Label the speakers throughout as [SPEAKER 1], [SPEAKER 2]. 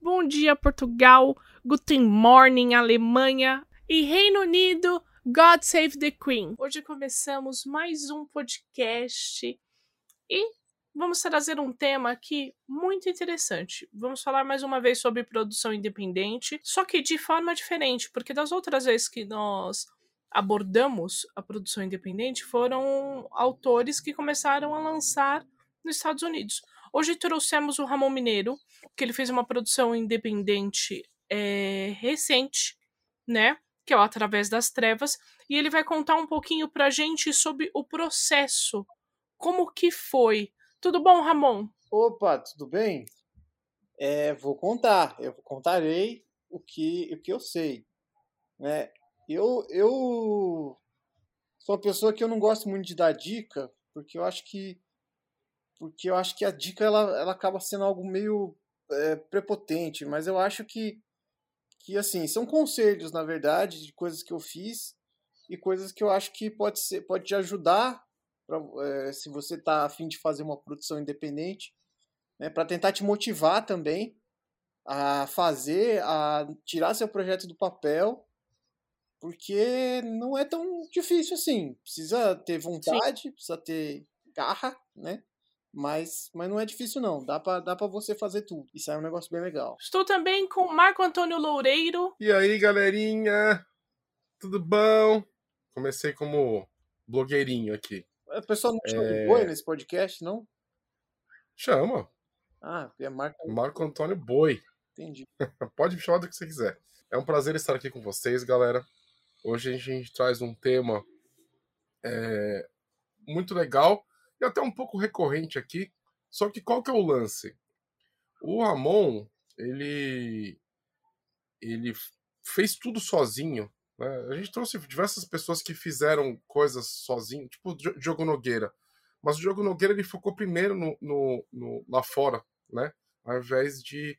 [SPEAKER 1] Bom dia, Portugal. Guten Morning, Alemanha. E Reino Unido, God Save the Queen. Hoje começamos mais um podcast e vamos trazer um tema aqui muito interessante. Vamos falar mais uma vez sobre produção independente, só que de forma diferente, porque das outras vezes que nós abordamos a produção independente foram autores que começaram a lançar nos Estados Unidos. Hoje trouxemos o Ramon Mineiro, que ele fez uma produção independente é, recente, né? Que é o Através das Trevas, e ele vai contar um pouquinho pra gente sobre o processo. Como que foi? Tudo bom, Ramon?
[SPEAKER 2] Opa, tudo bem? É, vou contar, eu contarei o que, o que eu sei. Né? Eu, eu sou uma pessoa que eu não gosto muito de dar dica, porque eu acho que porque eu acho que a dica ela, ela acaba sendo algo meio é, prepotente, mas eu acho que, que assim são conselhos na verdade de coisas que eu fiz e coisas que eu acho que pode ser pode te ajudar pra, é, se você está afim de fazer uma produção independente, né, para tentar te motivar também a fazer, a tirar seu projeto do papel, porque não é tão difícil assim. Precisa ter vontade, Sim. precisa ter garra, né? Mas, mas não é difícil, não. Dá pra, dá pra você fazer tudo. Isso é um negócio bem legal.
[SPEAKER 1] Estou também com Marco Antônio Loureiro.
[SPEAKER 3] E aí, galerinha? Tudo bom? Comecei como blogueirinho aqui.
[SPEAKER 2] A pessoa não chama é... de boi nesse podcast, não?
[SPEAKER 3] Chama.
[SPEAKER 2] Ah, é Marco...
[SPEAKER 3] Marco Antônio Boi.
[SPEAKER 2] Entendi.
[SPEAKER 3] Pode me chamar do que você quiser. É um prazer estar aqui com vocês, galera. Hoje a gente traz um tema é, muito legal e até um pouco recorrente aqui. Só que qual que é o lance? O Ramon, ele ele fez tudo sozinho. Né? A gente trouxe diversas pessoas que fizeram coisas sozinho, tipo o Diogo Nogueira. Mas o Diogo Nogueira ele focou primeiro no, no, no lá fora, né? Ao invés de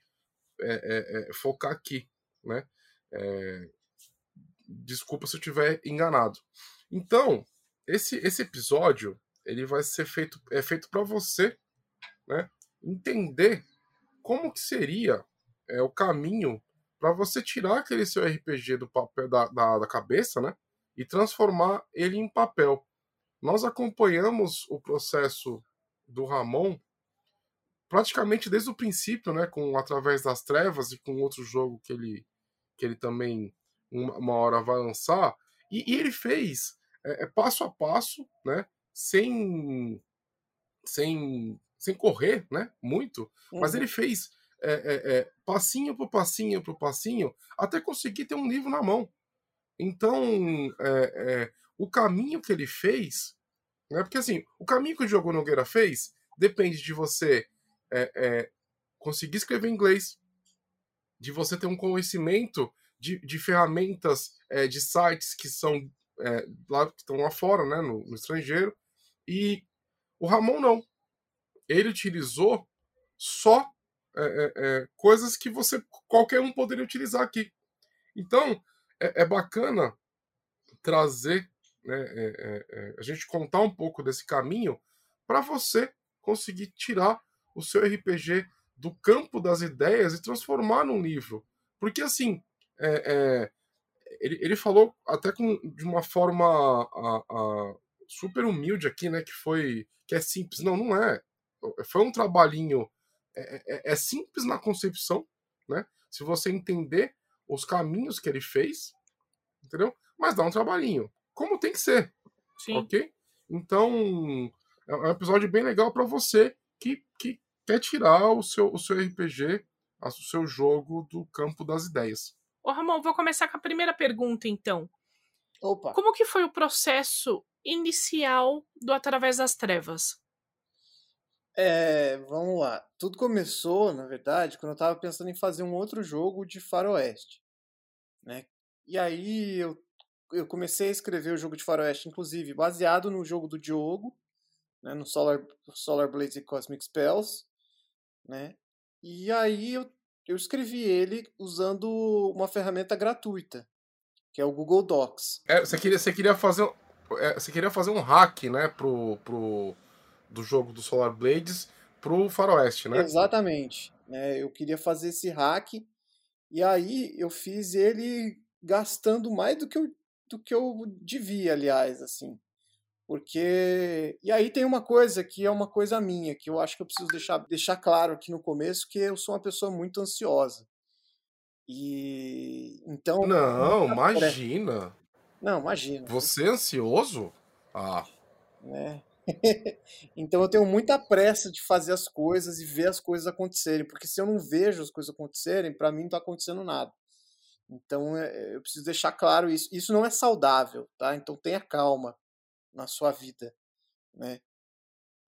[SPEAKER 3] é, é, é, focar aqui, né? É, desculpa se eu estiver enganado. Então, esse, esse episódio ele vai ser feito é feito para você, né, entender como que seria é, o caminho para você tirar aquele seu RPG do papel da, da, da, cabeça, né, e transformar ele em papel. Nós acompanhamos o processo do Ramon praticamente desde o princípio, né, com através das trevas e com outro jogo que ele que ele também uma, uma hora vai lançar. E, e ele fez é, é passo a passo, né, sem sem sem correr, né? Muito, uhum. mas ele fez é, é, é, passinho por passinho por passinho até conseguir ter um livro na mão. Então, é, é, o caminho que ele fez, né? Porque assim, o caminho que o Diogo Nogueira fez depende de você é, conseguir escrever inglês, de você ter um conhecimento de, de ferramentas, de sites que são lá que estão lá fora, né? no, no estrangeiro e o Ramon não. Ele utilizou só é, é, é, coisas que você qualquer um poderia utilizar aqui. Então é, é bacana trazer, né, é, é, a gente contar um pouco desse caminho para você conseguir tirar o seu RPG do campo das ideias e transformar num livro. Porque assim, ele, ele falou até com, de uma forma a, a, super humilde aqui, né? Que foi. que é simples. Não, não é. Foi um trabalhinho. É, é, é simples na concepção, né? Se você entender os caminhos que ele fez, entendeu? Mas dá um trabalhinho. Como tem que ser. Sim. Ok? Então, é um episódio bem legal para você que, que quer tirar o seu, o seu RPG, o seu jogo do campo das ideias.
[SPEAKER 1] Ô, Ramon, vou começar com a primeira pergunta, então.
[SPEAKER 2] Opa.
[SPEAKER 1] Como que foi o processo inicial do Através das Trevas?
[SPEAKER 2] É, vamos lá. Tudo começou, na verdade, quando eu estava pensando em fazer um outro jogo de faroeste, né? E aí eu, eu comecei a escrever o jogo de faroeste, inclusive baseado no jogo do Diogo, né, no Solar, Solar Blaze e Cosmic Spells, né? E aí eu, eu escrevi ele usando uma ferramenta gratuita, que é o Google Docs.
[SPEAKER 3] É, você queria, você queria fazer, é, você queria fazer um hack, né, pro, pro do jogo do Solar Blades pro Faroeste, né?
[SPEAKER 2] Exatamente. Né? Eu queria fazer esse hack e aí eu fiz ele gastando mais do que eu, do que eu devia, aliás, assim. Porque. E aí tem uma coisa que é uma coisa minha, que eu acho que eu preciso deixar, deixar claro aqui no começo, que eu sou uma pessoa muito ansiosa. E. Então.
[SPEAKER 3] Não, imagina.
[SPEAKER 2] Não, imagina.
[SPEAKER 3] Você é ansioso? Ah.
[SPEAKER 2] Né? então eu tenho muita pressa de fazer as coisas e ver as coisas acontecerem, porque se eu não vejo as coisas acontecerem, para mim não está acontecendo nada. Então é, eu preciso deixar claro isso. Isso não é saudável, tá? Então tenha calma na sua vida, né?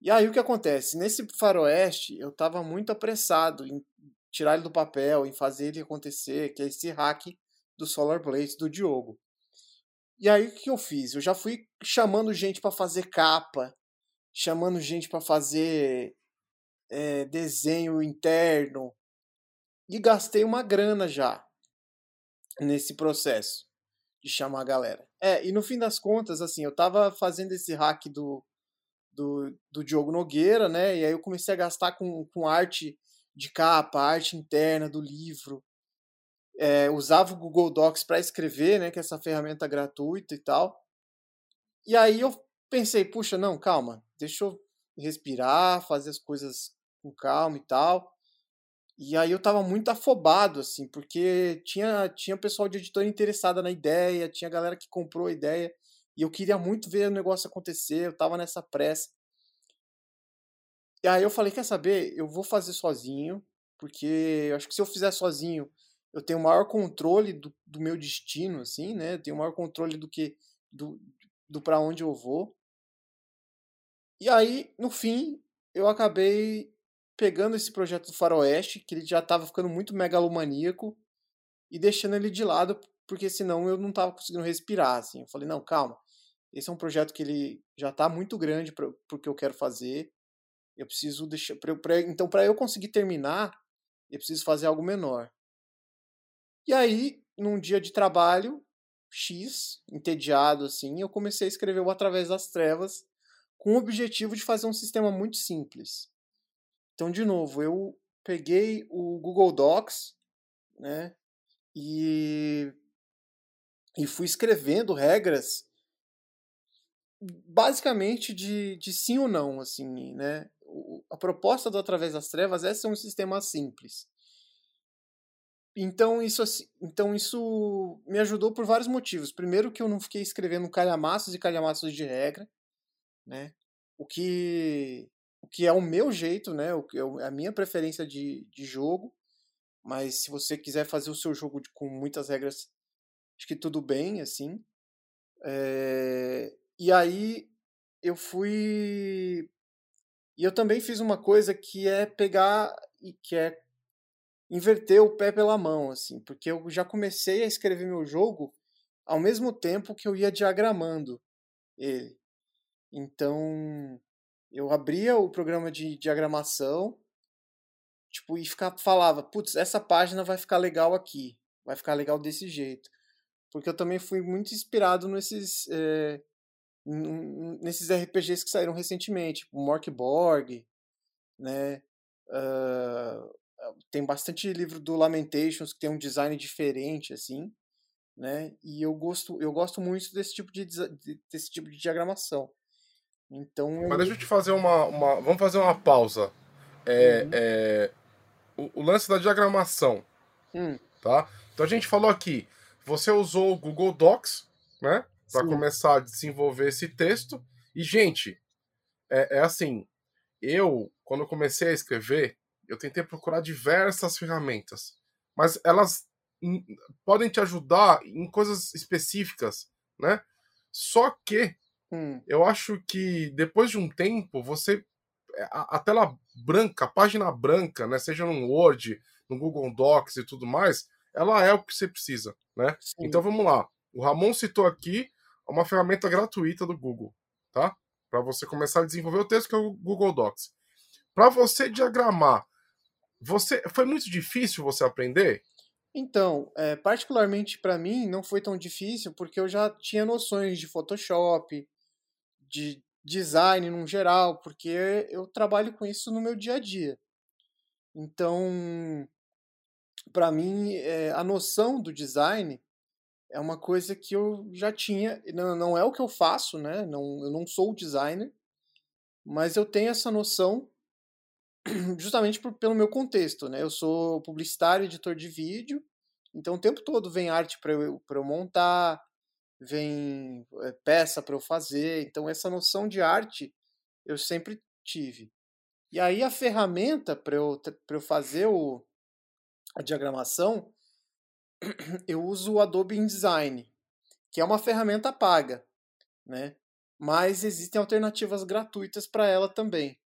[SPEAKER 2] E aí o que acontece? Nesse faroeste eu estava muito apressado em tirar ele do papel, em fazer ele acontecer, que é esse hack do Solar Blaze do Diogo. E aí o que eu fiz? Eu já fui chamando gente para fazer capa, chamando gente para fazer é, desenho interno e gastei uma grana já nesse processo de chamar a galera. É, e no fim das contas, assim, eu tava fazendo esse hack do, do, do Diogo Nogueira, né? E aí eu comecei a gastar com, com arte de capa, arte interna do livro. É, usava o Google Docs para escrever, né? Que é essa ferramenta gratuita e tal. E aí eu pensei, puxa, não, calma, deixa eu respirar, fazer as coisas com calma e tal. E aí eu tava muito afobado, assim, porque tinha, tinha pessoal de editora interessada na ideia, tinha galera que comprou a ideia, e eu queria muito ver o negócio acontecer, eu tava nessa pressa. E aí eu falei, quer saber, eu vou fazer sozinho, porque eu acho que se eu fizer sozinho, eu tenho maior controle do, do meu destino, assim, né? Eu tenho maior controle do que do, do para onde eu vou. E aí, no fim, eu acabei pegando esse projeto do Faroeste, que ele já estava ficando muito megalomaníaco, e deixando ele de lado, porque senão eu não estava conseguindo respirar. Assim. Eu falei, não, calma, esse é um projeto que ele já está muito grande para o que eu quero fazer. Eu preciso deixar. Pra, pra, então, para eu conseguir terminar, eu preciso fazer algo menor. E aí, num dia de trabalho X, entediado assim, eu comecei a escrever o Através das Trevas, com o objetivo de fazer um sistema muito simples. Então, de novo, eu peguei o Google Docs, né, e, e fui escrevendo regras basicamente de, de sim ou não, assim, né? a proposta do Através das Trevas é ser um sistema simples. Então isso, então isso me ajudou por vários motivos. Primeiro que eu não fiquei escrevendo calhamaços e calhamaços de regra, né? O que, o que é o meu jeito, né? O que é a minha preferência de, de jogo. Mas se você quiser fazer o seu jogo de, com muitas regras, acho que tudo bem, assim. É, e aí eu fui. E eu também fiz uma coisa que é pegar e que é inverter o pé pela mão, assim, porque eu já comecei a escrever meu jogo ao mesmo tempo que eu ia diagramando ele. Então, eu abria o programa de diagramação, tipo, e ficava, falava, putz, essa página vai ficar legal aqui, vai ficar legal desse jeito. Porque eu também fui muito inspirado nesses, é, nesses RPGs que saíram recentemente, tipo Morkborg, né? Uh, tem bastante livro do Lamentations que tem um design diferente, assim, né? E eu gosto, eu gosto muito desse tipo de, desse tipo de diagramação. Então.
[SPEAKER 3] Mas deixa eu te fazer uma. uma vamos fazer uma pausa. É, uhum. é, o, o, lance da diagramação.
[SPEAKER 2] Hum.
[SPEAKER 3] Tá? Então a gente falou aqui. Você usou o Google Docs, né? Para começar a desenvolver esse texto. E, gente, é, é assim. Eu, quando comecei a escrever, eu tentei procurar diversas ferramentas. Mas elas podem te ajudar em coisas específicas, né? Só que
[SPEAKER 2] Hum.
[SPEAKER 3] Eu acho que depois de um tempo, você é, a, a, tela branca, a página branca, né, seja no Word, no Google Docs e tudo mais, ela é o que você precisa, né? Sim. Então vamos lá. O Ramon citou aqui uma ferramenta gratuita do Google, tá? Para você começar a desenvolver o texto que é o Google Docs. Para você diagramar, você foi muito difícil você aprender?
[SPEAKER 2] Então, é, particularmente para mim, não foi tão difícil porque eu já tinha noções de Photoshop, de design no geral, porque eu trabalho com isso no meu dia a dia. Então, para mim, é, a noção do design é uma coisa que eu já tinha. Não, não é o que eu faço, né? Não, eu não sou designer, mas eu tenho essa noção justamente por, pelo meu contexto, né? Eu sou publicitário, editor de vídeo, então o tempo todo vem arte para eu, eu montar, vem é, peça para eu fazer, então essa noção de arte eu sempre tive. E aí a ferramenta para eu, eu fazer o, a diagramação, eu uso o Adobe InDesign, que é uma ferramenta paga, né? Mas existem alternativas gratuitas para ela também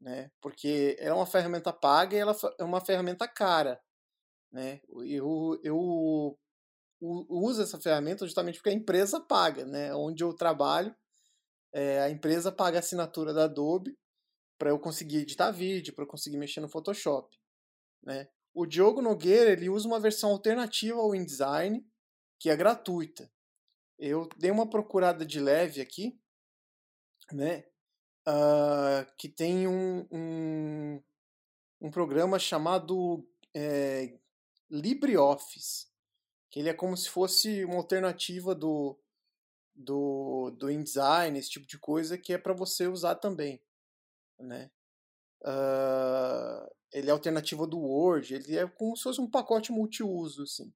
[SPEAKER 2] né? Porque é uma ferramenta paga e ela é uma ferramenta cara, né? Eu, eu, uso essa ferramenta justamente porque a empresa paga, né? Onde eu trabalho, é, a empresa paga a assinatura da Adobe para eu conseguir editar vídeo, para eu conseguir mexer no Photoshop, né? O Diogo Nogueira ele usa uma versão alternativa ao InDesign que é gratuita. Eu dei uma procurada de leve aqui, né? uh, que tem um, um, um programa chamado é, LibreOffice, que ele é como se fosse uma alternativa do, do, do InDesign, esse tipo de coisa, que é para você usar também, né? Uh, ele é alternativa do Word, ele é como se fosse um pacote multiuso, assim.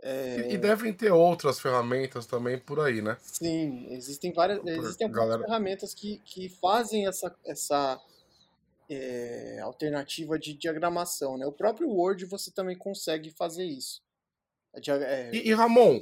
[SPEAKER 3] É... E devem ter outras ferramentas também por aí, né?
[SPEAKER 2] Sim, existem várias, existem galera... ferramentas que, que fazem essa, essa é, alternativa de diagramação, né? O próprio Word você também consegue fazer isso.
[SPEAKER 3] É... E, e, Ramon,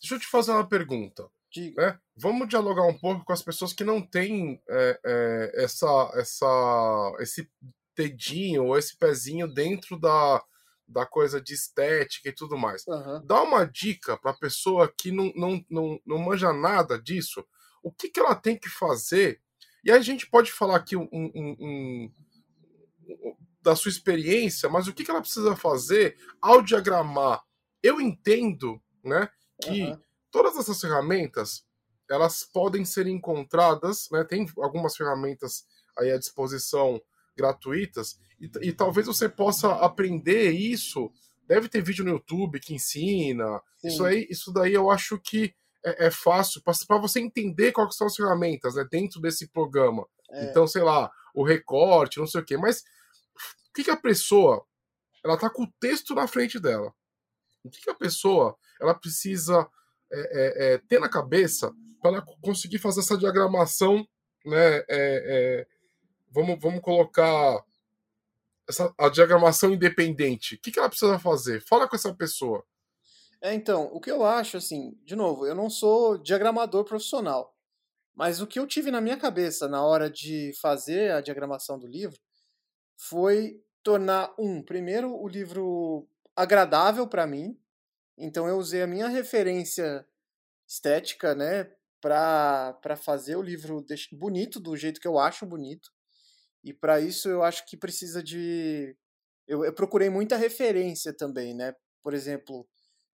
[SPEAKER 3] deixa eu te fazer uma pergunta.
[SPEAKER 2] Diga.
[SPEAKER 3] Né? Vamos dialogar um pouco com as pessoas que não têm é, é, essa, essa, esse dedinho ou esse pezinho dentro da, da coisa de estética e tudo mais.
[SPEAKER 2] Uhum.
[SPEAKER 3] Dá uma dica para a pessoa que não, não, não, não manja nada disso, o que, que ela tem que fazer. E aí a gente pode falar aqui um, um, um, um da sua experiência, mas o que, que ela precisa fazer ao diagramar? Eu entendo né, que uhum. todas essas ferramentas elas podem ser encontradas, né, tem algumas ferramentas aí à disposição gratuitas, e, e, talvez você possa aprender isso. Deve ter vídeo no YouTube que ensina. Isso aí, isso daí eu acho que é, é fácil para você entender quais são as ferramentas né, dentro desse programa. É. Então, sei lá, o recorte, não sei o quê. Mas o que, que a pessoa ela tá com o texto na frente dela? O que, que a pessoa ela precisa é, é, é ter na cabeça para conseguir fazer essa diagramação né, é, é vamos, vamos colocar essa, a diagramação independente. O que, que ela precisa fazer? Fala com essa pessoa.
[SPEAKER 2] É, então, o que eu acho, assim, de novo, eu não sou diagramador profissional, mas o que eu tive na minha cabeça na hora de fazer a diagramação do livro foi tornar, um, primeiro, o livro agradável para mim, então eu usei a minha referência estética, né, para fazer o livro bonito, do jeito que eu acho bonito. E para isso eu acho que precisa de. Eu, eu, procurei muita referência também, né? Por exemplo,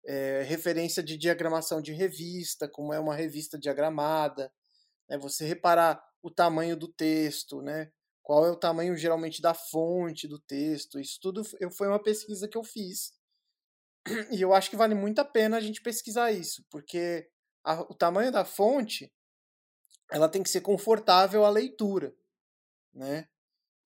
[SPEAKER 2] é, referência de diagramação de revista, como é uma revista diagramada, né? você reparar o tamanho do texto, né? Qual é o tamanho geralmente da fonte do texto. Isso tudo eu, foi uma pesquisa que eu fiz. E eu acho que vale muito a pena a gente pesquisar isso, porque a, o tamanho da fonte ela tem que ser confortável à leitura, né?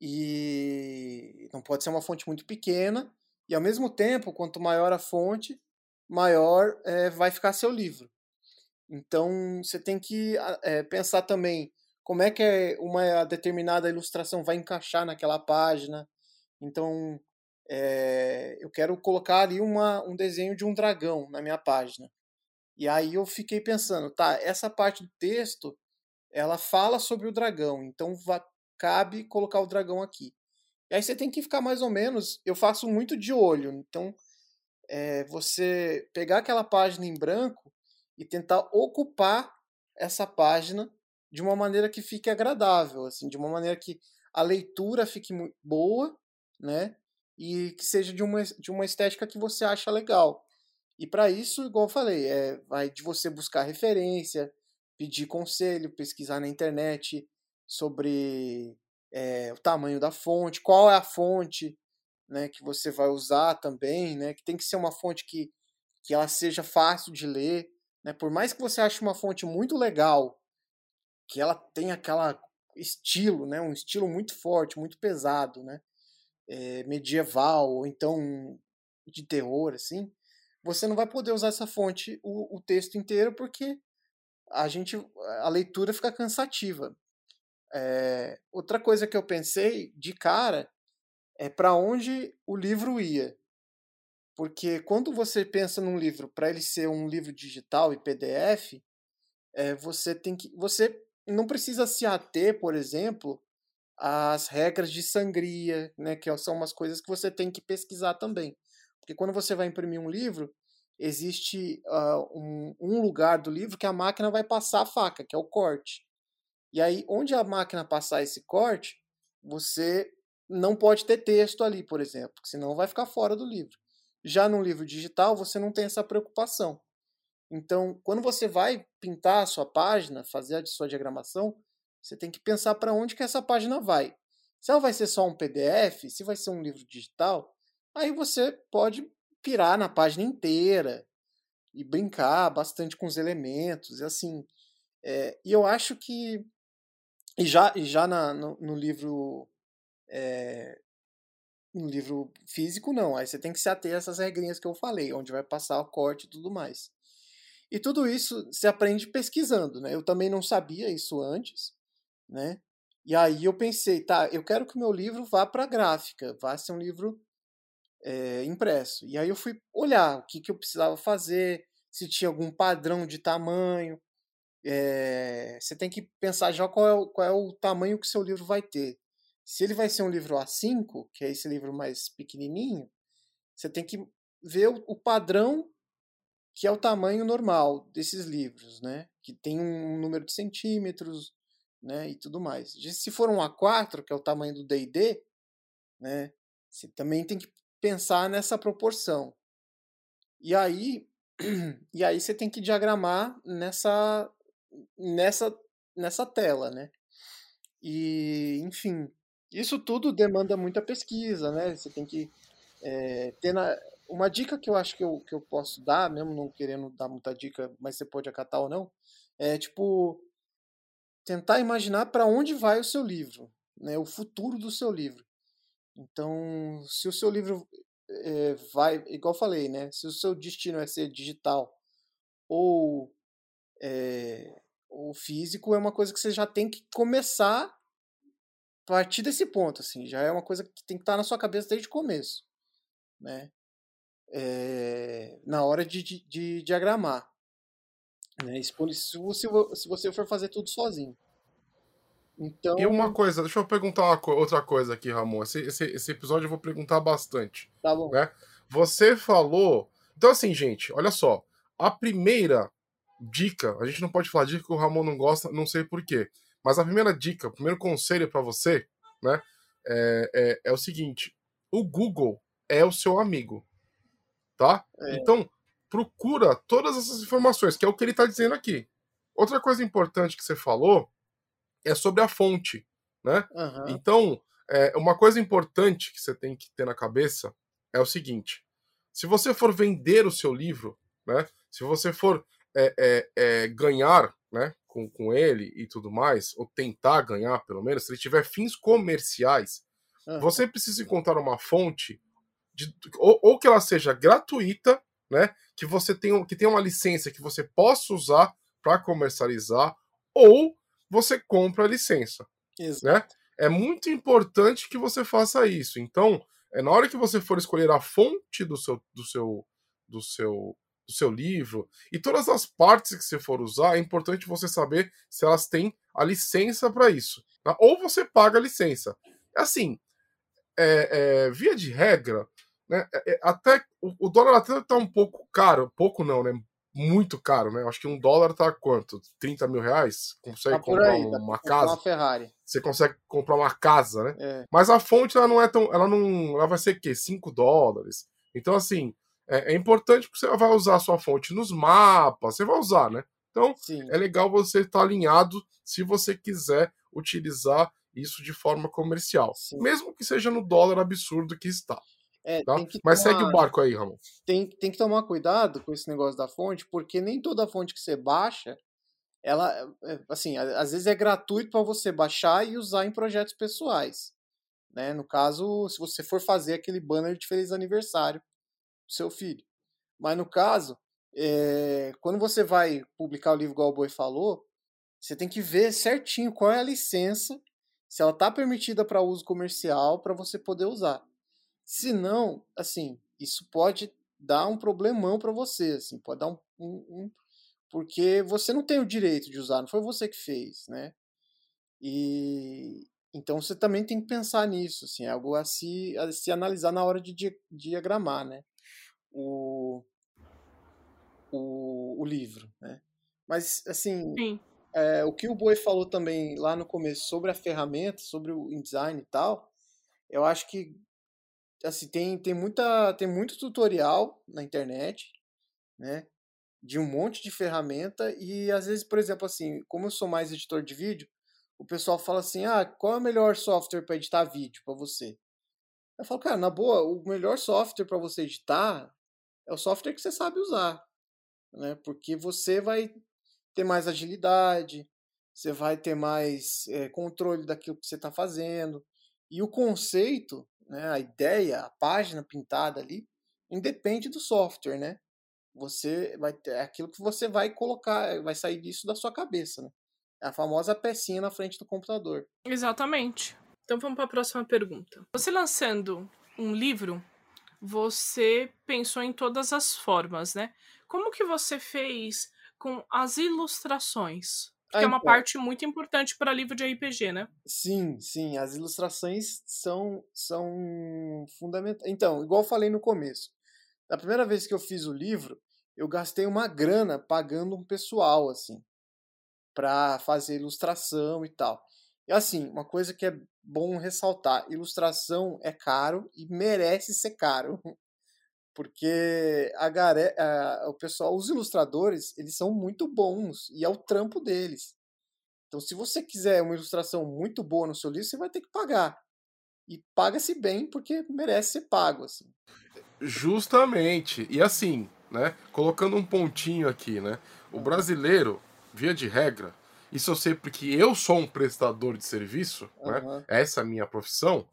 [SPEAKER 2] e não pode ser uma fonte muito pequena, e ao mesmo tempo, quanto maior a fonte, maior é, vai ficar seu livro. Então você tem que é, pensar também como é que uma determinada ilustração vai encaixar naquela página. Então é, eu quero colocar ali uma, um desenho de um dragão na minha página. E aí eu fiquei pensando, tá, essa parte do texto ela fala sobre o dragão, então vai, cabe colocar o dragão aqui. E aí você tem que ficar mais ou menos. Eu faço muito de olho. Então, é, você pegar aquela página em branco e tentar ocupar essa página de uma maneira que fique agradável, assim, de uma maneira que a leitura fique boa, né? E que seja de uma, de uma estética que você acha legal. E para isso, igual eu falei, é, vai de você buscar referência, pedir conselho, pesquisar na internet sobre é, o tamanho da fonte, qual é a fonte né, que você vai usar também, né, que tem que ser uma fonte que, que ela seja fácil de ler. Né, por mais que você ache uma fonte muito legal, que ela tenha aquela estilo, né, um estilo muito forte, muito pesado, né, é, medieval ou então de terror, assim, você não vai poder usar essa fonte o, o texto inteiro porque a gente a leitura fica cansativa. É, outra coisa que eu pensei de cara é para onde o livro ia. Porque quando você pensa num livro para ele ser um livro digital e PDF, é, você tem que você não precisa se ater, por exemplo, às regras de sangria, né, que são umas coisas que você tem que pesquisar também. Porque quando você vai imprimir um livro, existe uh, um, um, lugar do livro que a máquina vai passar a faca, que é o corte. E aí, onde a máquina passar esse corte, você não pode ter texto ali, por exemplo, senão vai ficar fora do livro. Já no livro digital, você não tem essa preocupação. Então, quando você vai pintar a sua página, fazer a sua diagramação, você tem que pensar para onde que essa página vai. Se ela vai ser só um PDF, se vai ser um livro digital, aí você pode pirar na página inteira e brincar bastante com os elementos e assim. É, e eu acho que e já, e já na, no, no livro é, no livro físico não, aí você tem que se ater a essas regrinhas que eu falei, onde vai passar o corte e tudo mais. E tudo isso se aprende pesquisando, né? Eu também não sabia isso antes, né? E aí eu pensei, tá, eu quero que o meu livro vá para gráfica, vá ser um livro é, impresso. E aí eu fui olhar o que, que eu precisava fazer, se tinha algum padrão de tamanho. É, você tem que pensar já qual é, o, qual é o tamanho que o seu livro vai ter. Se ele vai ser um livro A5, que é esse livro mais pequenininho, você tem que ver o, o padrão que é o tamanho normal desses livros, né? Que tem um número de centímetros, né? E tudo mais. Se for um A4, que é o tamanho do D&D, né? Você também tem que pensar nessa proporção. E aí, e aí você tem que diagramar nessa, nessa, nessa tela, né? E, enfim, isso tudo demanda muita pesquisa, né? Você tem que é, ter na... uma dica que eu acho que eu, que eu posso dar, mesmo não querendo dar muita dica, mas você pode acatar ou não, é tipo tentar imaginar para onde vai o seu livro, né? O futuro do seu livro. Então, se o seu livro é, vai, igual falei, né? Se o seu destino é ser digital ou, é, físico, é uma coisa que você já tem que começar a partir desse ponto, assim. Já é uma coisa que tem que estar na sua cabeça desde o começo, né? É, na hora de, de, de diagramar. Né? Se, se, se você for fazer tudo sozinho.
[SPEAKER 3] Então... E uma coisa, deixa eu perguntar uma, outra coisa aqui, Ramon. Esse, esse, esse, episódio eu vou perguntar bastante.
[SPEAKER 2] Tá bom.
[SPEAKER 3] Né? Você falou. Então, assim, gente, olha só. A primeira dica, a gente não pode falar dica que o Ramon não gosta, não sei porquê. Mas a primeira dica, o primeiro conselho para você, né, é, é, é, o seguinte: o Google é o seu amigo. Tá? É. Então, procura todas essas informações, que é o que ele está dizendo aqui. Outra coisa importante que você falou é sobre a fonte, né? Uhum. Então, é, uma coisa importante que você tem que ter na cabeça é o seguinte: se você for vender o seu livro, né? Se você for é, é, é, ganhar, né? Com, com ele e tudo mais, ou tentar ganhar, pelo menos, se ele tiver fins comerciais, uhum. você precisa encontrar uma fonte de, ou, ou, que ela seja gratuita, né? Que você tenha, que tenha uma licença que você possa usar para comercializar, ou você compra a licença. Né? Exato. Né? É muito importante que você faça isso. Então, é na hora que você for escolher a fonte do seu do seu do seu do do seu livro. E todas as partes que você for usar, é importante você saber se elas têm a licença para isso. Tá? Ou você paga a licença. Assim, é, é, via de regra, né, é, é até o, o, dólar até está um pouco caro, pouco não, né? Muito caro, né? Acho que um dólar tá quanto? 30 mil reais? Consegue tá comprar aí, uma casa?
[SPEAKER 2] Uma Ferrari.
[SPEAKER 3] Você consegue comprar uma casa, né? É. Mas a fonte ela não é tão. Ela não. Ela vai ser o quê? 5 dólares. Então, assim, é, é, importante que você vai usar a sua fonte nos mapas, você vai usar, né? Então, Sim. é legal você estar tá alinhado se você quiser utilizar isso de forma comercial. Sim. Mesmo que seja no dólar absurdo que está. É, tá? Mas tomar... segue o barco aí, Ramon.
[SPEAKER 2] Tem, tem que tomar cuidado com esse negócio da fonte, porque nem toda fonte que você baixa, ela, é, assim, às vezes é gratuito para você baixar e usar em projetos pessoais. Né? No caso, se você for fazer aquele banner de feliz aniversário pro seu filho. Mas no caso, é, quando você vai publicar o livro igual o Boi falou, você tem que ver certinho qual é a licença, se ela está permitida para uso comercial, para você poder usar. Se não, assim, isso pode dar um problemão para você, assim, pode dar um, um, um, porque você não tem o direito de usar, não foi você que fez, né? E então você também tem que pensar nisso, assim, é algo a se, a se analisar na hora de diagramar, né? O, o, o livro, né? Mas, assim, é, o que o Boi falou também lá no começo sobre a ferramenta, sobre o InDesign e tal, eu acho que assim, tem, tem, muita, tem muito tutorial na internet, né? De um monte de ferramenta e às vezes, por exemplo, assim, como eu sou mais editor de vídeo, o pessoal fala assim: "Ah, qual é o melhor software para editar vídeo para você?" Eu falo: "Cara, na boa, o melhor software para você editar é o software que você sabe usar, né? Porque você vai ter mais agilidade, você vai ter mais é, controle daquilo que você está fazendo. E o conceito né, a ideia, a página pintada ali, independe do software, né? Você vai ter é aquilo que você vai colocar, vai sair disso da sua cabeça, né? É a famosa pecinha na frente do computador.
[SPEAKER 1] Exatamente. Então vamos para a próxima pergunta. Você lançando um livro, você pensou em todas as formas, né? Como que você fez com as ilustrações? Que ah, é uma então. parte muito importante para livro de RPG, né?
[SPEAKER 2] Sim, sim. As ilustrações são, são fundamentais. Então, igual eu falei no começo, da primeira vez que eu fiz o livro, eu gastei uma grana pagando um pessoal, assim, para fazer ilustração e tal. E assim, uma coisa que é bom ressaltar: ilustração é caro e merece ser caro. porque a, gare... a, o pessoal, os ilustradores, eles são muito bons e é o trampo deles. Então, se você quiser uma ilustração muito boa no seu livro, você vai ter que pagar. E paga-se bem porque merece ser pago, assim.
[SPEAKER 3] Justamente. E assim, né, colocando um pontinho aqui, né? O brasileiro, via de regra, isso eu sei porque eu sou um prestador de serviço, uhum. né? Essa é a minha profissão.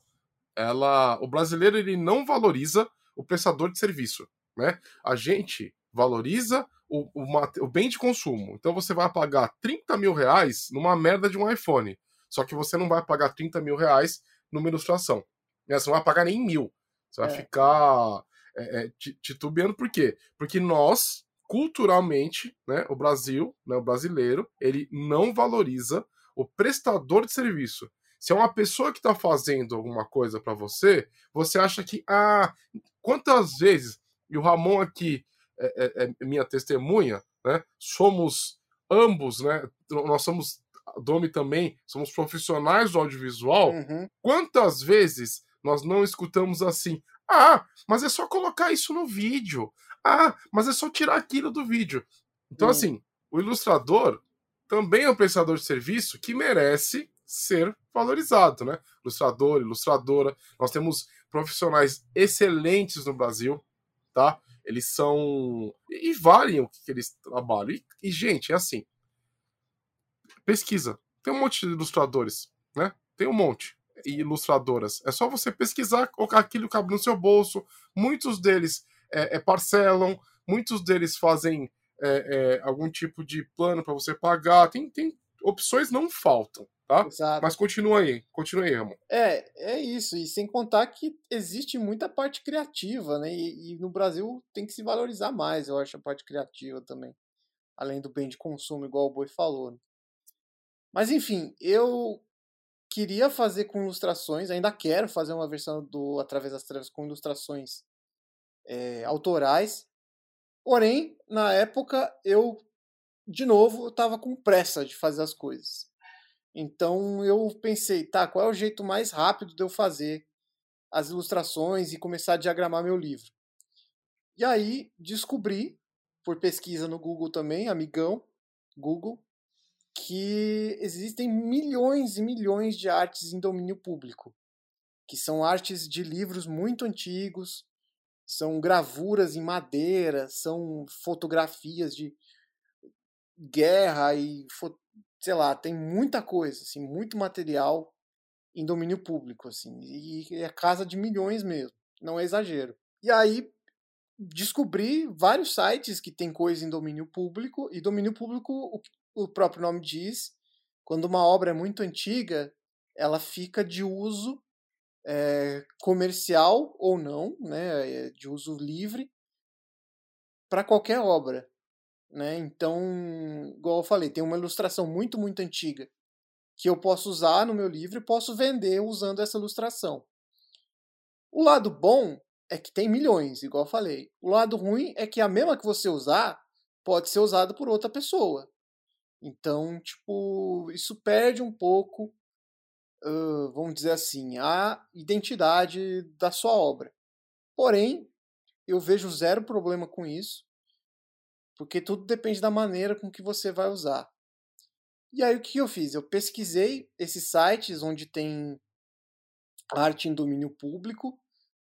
[SPEAKER 3] Ela, o brasileiro ele não valoriza o prestador de serviço. Né? A gente valoriza o, o, o, bem de consumo. Então você vai pagar 30 mil reais numa merda de um iPhone. Só que você não vai pagar 30 mil reais numa ilustração. Né? Você não vai pagar nem mil. Você vai é. ficar é, é, titubeando por quê? Porque nós, culturalmente, né, o Brasil, né, o brasileiro, ele não valoriza o prestador de serviço. Se é uma pessoa que está fazendo alguma coisa para você, você acha que, ah, quantas vezes, e o Ramon aqui é, é, é minha testemunha, né? Somos ambos, né? Nós somos, Domi também, somos profissionais do audiovisual. Uhum. Quantas vezes nós não escutamos assim, ah, mas é só colocar isso no vídeo. Ah, mas é só tirar aquilo do vídeo. Então, uhum. assim, o ilustrador também é um prestador de serviço que merece ser valorizado, né? Ilustrador, ilustradora. Nós temos profissionais excelentes no Brasil, tá? Eles são. E valem o que eles trabalham. E, e, gente, é assim. Pesquisa. Tem um monte de ilustradores, né? Tem um monte. E ilustradoras. É só você pesquisar, aquilo que cabe no seu bolso. Muitos deles é, é parcelam, muitos deles fazem é, é algum tipo de plano para você pagar. Tem, tem opções não faltam tá?
[SPEAKER 2] Exato.
[SPEAKER 3] Mas continua aí, continua aí, Ramon.
[SPEAKER 2] É, é isso. E sem contar que existe muita parte criativa, né? E, e, no Brasil tem que se valorizar mais, eu acho, a parte criativa também. Além do bem de consumo, igual o Boi falou. Né? Mas enfim, eu queria fazer com ilustrações, ainda quero fazer uma versão do Através das Trevas com ilustrações é, autorais. Porém, na época, eu, de novo, estava com pressa de fazer as coisas. Então eu pensei, tá, qual é o jeito mais rápido de eu fazer as ilustrações e começar a diagramar meu livro? E aí descobri, por pesquisa no Google também, amigão, Google, que existem milhões e milhões de artes em domínio público, que são artes de livros muito antigos, são gravuras em madeira, são fotografias de guerra e sei lá, tem muita coisa, assim, muito material em domínio público, assim, e é casa de milhões mesmo, não é exagero. E aí descobri vários sites que tem coisa em domínio público, e domínio público, o, o próprio nome diz, quando uma obra é muito antiga, ela fica de uso é, comercial ou não, né, eh, de uso livre, para qualquer obra. Né? Então, igual eu falei, tem uma ilustração muito, muito antiga que eu posso usar no meu livro e posso vender usando essa ilustração. O lado bom é que tem milhões, igual eu falei. O lado ruim é que a mesma que você usar pode ser usada por outra pessoa. Então, tipo, isso perde um pouco, uh, vamos dizer assim, a identidade da sua obra. Porém, eu vejo zero problema com isso porque tudo depende da maneira com que você vai usar. E aí o que eu fiz? Eu pesquisei esses sites onde tem arte em domínio público,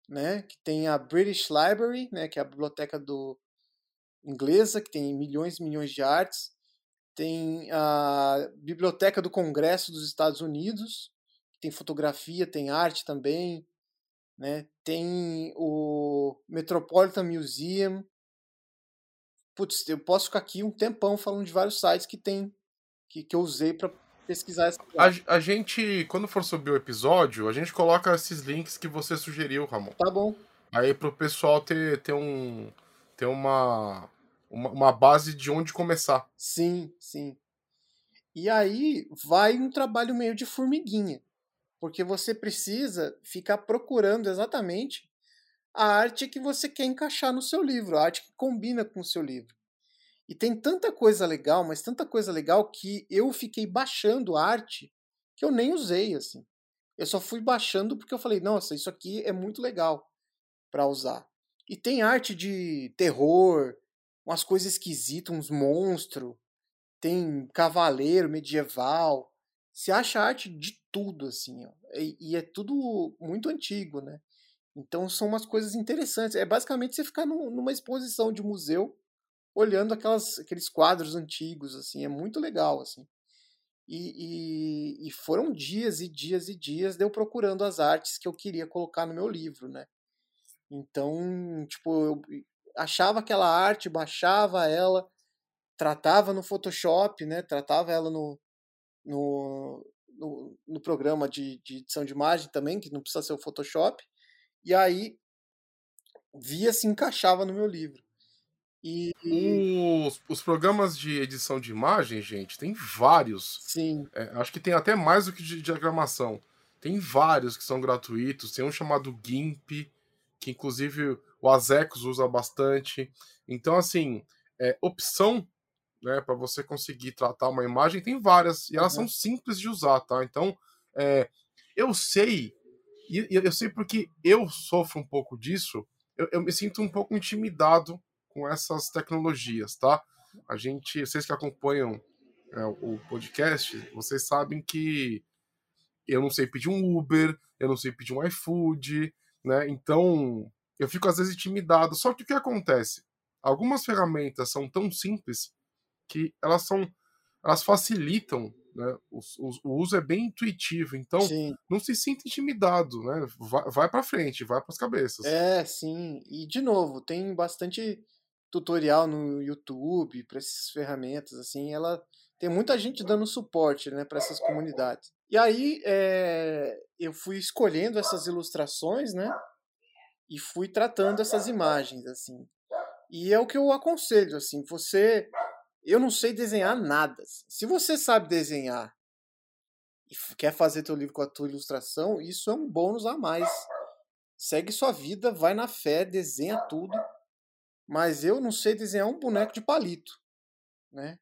[SPEAKER 2] né, que tem a British Library, né, que é a biblioteca do inglesa, que tem milhões e milhões de artes. Tem a Biblioteca do Congresso dos Estados Unidos, que tem fotografia, tem arte também, né? Tem o Metropolitan Museum, putz, eu posso ficar aqui um tempão falando de vários sites que tem que, que eu usei para pesquisar essa
[SPEAKER 3] a, a, gente, quando for subir o episódio, a gente coloca esses links que você sugeriu, Ramon.
[SPEAKER 2] Tá bom.
[SPEAKER 3] Aí pro pessoal ter, ter um ter uma, uma, uma base de onde começar.
[SPEAKER 2] Sim, sim. E aí vai um trabalho meio de formiguinha, porque você precisa ficar procurando exatamente a arte que você quer encaixar no seu livro, a arte que combina com o seu livro. E tem tanta coisa legal, mas tanta coisa legal que eu fiquei baixando arte que eu nem usei assim. Eu só fui baixando porque eu falei, nossa, isso aqui é muito legal para usar. E tem arte de terror, umas coisas esquisitas, uns monstros, tem cavaleiro medieval. Você acha arte de tudo assim, ó. E, e é tudo muito antigo, né? Então são umas coisas interessantes. É basicamente você ficar num, numa exposição de museu olhando aquelas, aqueles quadros antigos, assim, é muito legal, assim. E, e, e, foram dias e dias e dias de eu procurando as artes que eu queria colocar no meu livro, né? Então, tipo, eu achava aquela arte, baixava ela, tratava no Photoshop, né? Tratava ela no, no, no, no programa de, de edição de imagem também, que não precisa ser o Photoshop. E aí via se encaixava no meu livro. E...
[SPEAKER 3] Os, os programas de edição de imagem, gente, tem vários.
[SPEAKER 2] Sim.
[SPEAKER 3] É, acho que tem até mais do que de diagramação. Tem vários que são gratuitos. Tem um chamado GIMP, que inclusive o Azecos usa bastante. Então, assim, é, opção né, para você conseguir tratar uma imagem tem várias. E elas uhum. são simples de usar, tá? Então, é, eu sei e, eu sei porque eu sofro um pouco disso, eu, eu me sinto um pouco intimidado com essas tecnologias, tá? A gente, vocês que acompanham é, o podcast, vocês sabem que eu não sei pedir um Uber, eu não sei pedir um iFood, né? Então, eu fico às vezes intimidado. Só que o que acontece? Algumas ferramentas são tão simples que elas são elas facilitam né? O, o, o, uso é bem intuitivo, então
[SPEAKER 2] sim.
[SPEAKER 3] não se sinta intimidado, né? Vai, vai para frente, vai para as cabeças.
[SPEAKER 2] É, sim. E de novo, tem bastante tutorial no YouTube para essas ferramentas, assim. Ela tem muita gente dando suporte, né, para essas comunidades. E aí é, eu fui escolhendo essas ilustrações, né? E fui tratando essas imagens, assim. E é o que eu aconselho, assim, você... Eu não sei desenhar nada. Se você sabe desenhar e quer fazer teu livro com a tua ilustração, isso é um bônus a mais. Segue sua vida, vai na fé, desenha tudo. Mas eu não sei desenhar um boneco de palito, né?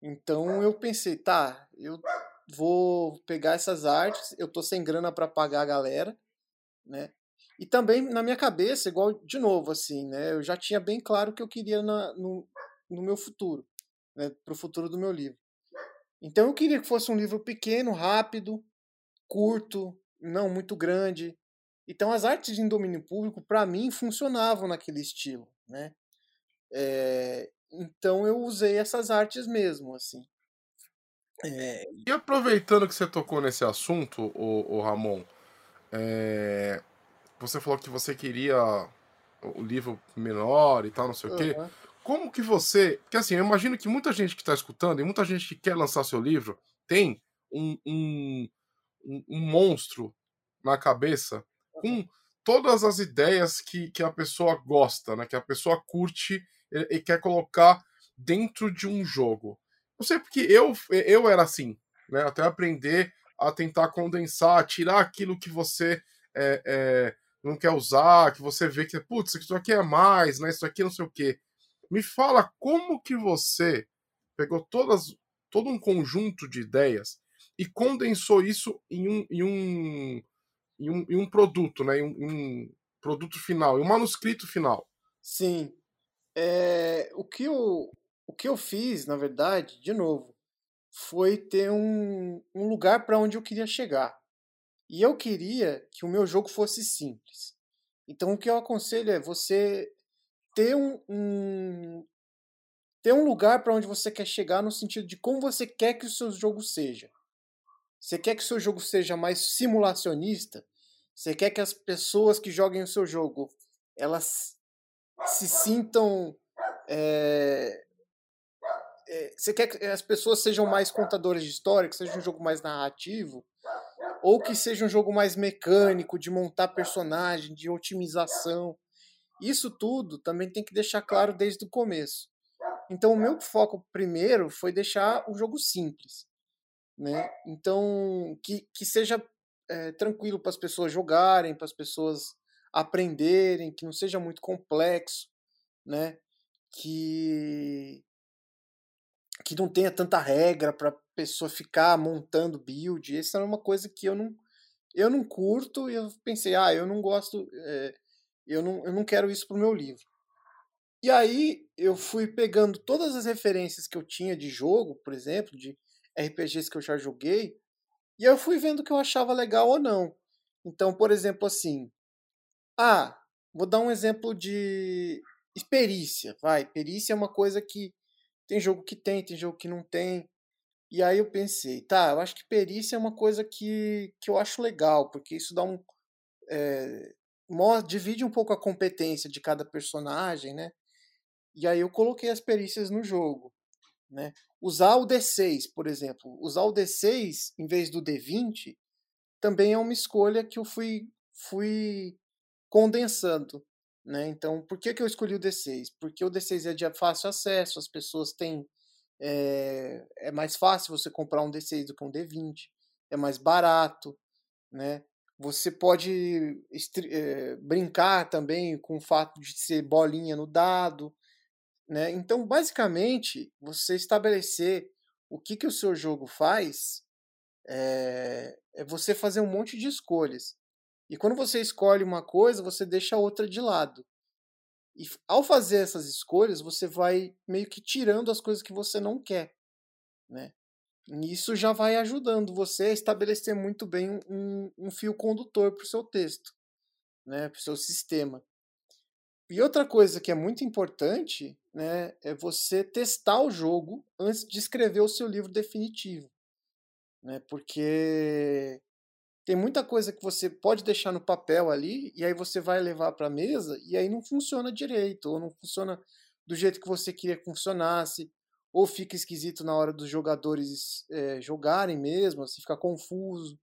[SPEAKER 2] Então eu pensei, tá, eu vou pegar essas artes, eu tô sem grana para pagar a galera, né? E também na minha cabeça, igual de novo, assim, né? Eu já tinha bem claro o que eu queria na, no, no meu futuro, né? Pro futuro do meu livro. Então eu queria que fosse um livro pequeno, rápido, curto, não muito grande. Então as artes em domínio público, para mim, funcionavam naquele estilo, né? É, então eu usei essas artes mesmo, assim.
[SPEAKER 3] É... E aproveitando que você tocou nesse assunto, o, o Ramon, é... você falou que você queria o livro menor e tal, não sei uhum. o quê. Como que você. Porque assim, eu imagino que muita gente que está escutando e muita gente que quer lançar seu livro tem um, um, um monstro na cabeça com todas as ideias que, que a pessoa gosta, né? Que a pessoa curte e, e quer colocar dentro de um jogo. Não sei porque eu, eu era assim, né? Até aprender a tentar condensar, tirar aquilo que você é, é, não quer usar, que você vê que, putz, isso aqui é mais, né? Isso aqui não sei o quê. Me fala como que você pegou todas, todo um conjunto de ideias e condensou isso em um, em um, em um, em um produto, né? Em um, em um produto final, em um manuscrito final.
[SPEAKER 2] Sim. É, o, que eu, o que eu fiz, na verdade, de novo, foi ter um, um lugar para onde eu queria chegar. E eu queria que o meu jogo fosse simples. Então o que eu aconselho é você ter um, um ter um lugar para onde você quer chegar no sentido de como você quer que o seu jogo seja. Você quer que o seu jogo seja mais simulacionista? Você quer que as pessoas que joguem o seu jogo elas se sintam. É, é, você quer que as pessoas sejam mais contadoras de história, que seja um jogo mais narrativo, ou que seja um jogo mais mecânico, de montar personagem, de otimização. Isso tudo também tem que deixar claro desde o começo. Então, o meu foco primeiro foi deixar o jogo simples. Né? Então, que, que seja é, tranquilo para as pessoas jogarem, para as pessoas aprenderem, que não seja muito complexo, né? Que que não tenha tanta regra para pessoa ficar montando build. Essa era uma coisa que eu não eu não curto e eu pensei, ah, eu não gosto, é, eu, não, eu não quero isso pro meu livro. E aí eu fui pegando todas as referências que eu tinha de jogo, por exemplo, de RPGs que eu já joguei, e eu fui vendo o que eu achava legal ou não. Então, por exemplo, assim, ah, vou dar um exemplo de perícia, vai. Perícia é uma coisa que tem jogo que tem, tem jogo que não tem. E aí eu pensei, tá, eu acho que perícia é uma coisa que, que eu acho legal, porque isso dá um. É, divide um pouco a competência de cada personagem, né? E aí eu coloquei as perícias no jogo. Né? Usar o D6, por exemplo. Usar o D6 em vez do D20 também é uma escolha que eu fui, fui condensando. Né? Então, por que, que eu escolhi o D6? Porque o D6 é de fácil acesso, as pessoas têm. É, é mais fácil você comprar um D6 do que um D20, é mais barato, né? Você pode é, brincar também com o fato de ser bolinha no dado, né? Então, basicamente, você estabelecer o que, que o seu jogo faz é, é você fazer um monte de escolhas. E quando você escolhe uma coisa, você deixa a outra de lado. E ao fazer essas escolhas, você vai meio que tirando as coisas que você não quer. Né? Isso já vai ajudando você a estabelecer muito bem um, um fio condutor para o seu texto, né? para o seu sistema. E outra coisa que é muito importante né, é você testar o jogo antes de escrever o seu livro definitivo. Né? Porque tem muita coisa que você pode deixar no papel ali e aí você vai levar para a mesa e aí não funciona direito ou não funciona do jeito que você queria que funcionasse ou fica esquisito na hora dos jogadores é, jogarem mesmo, assim, fica confuso,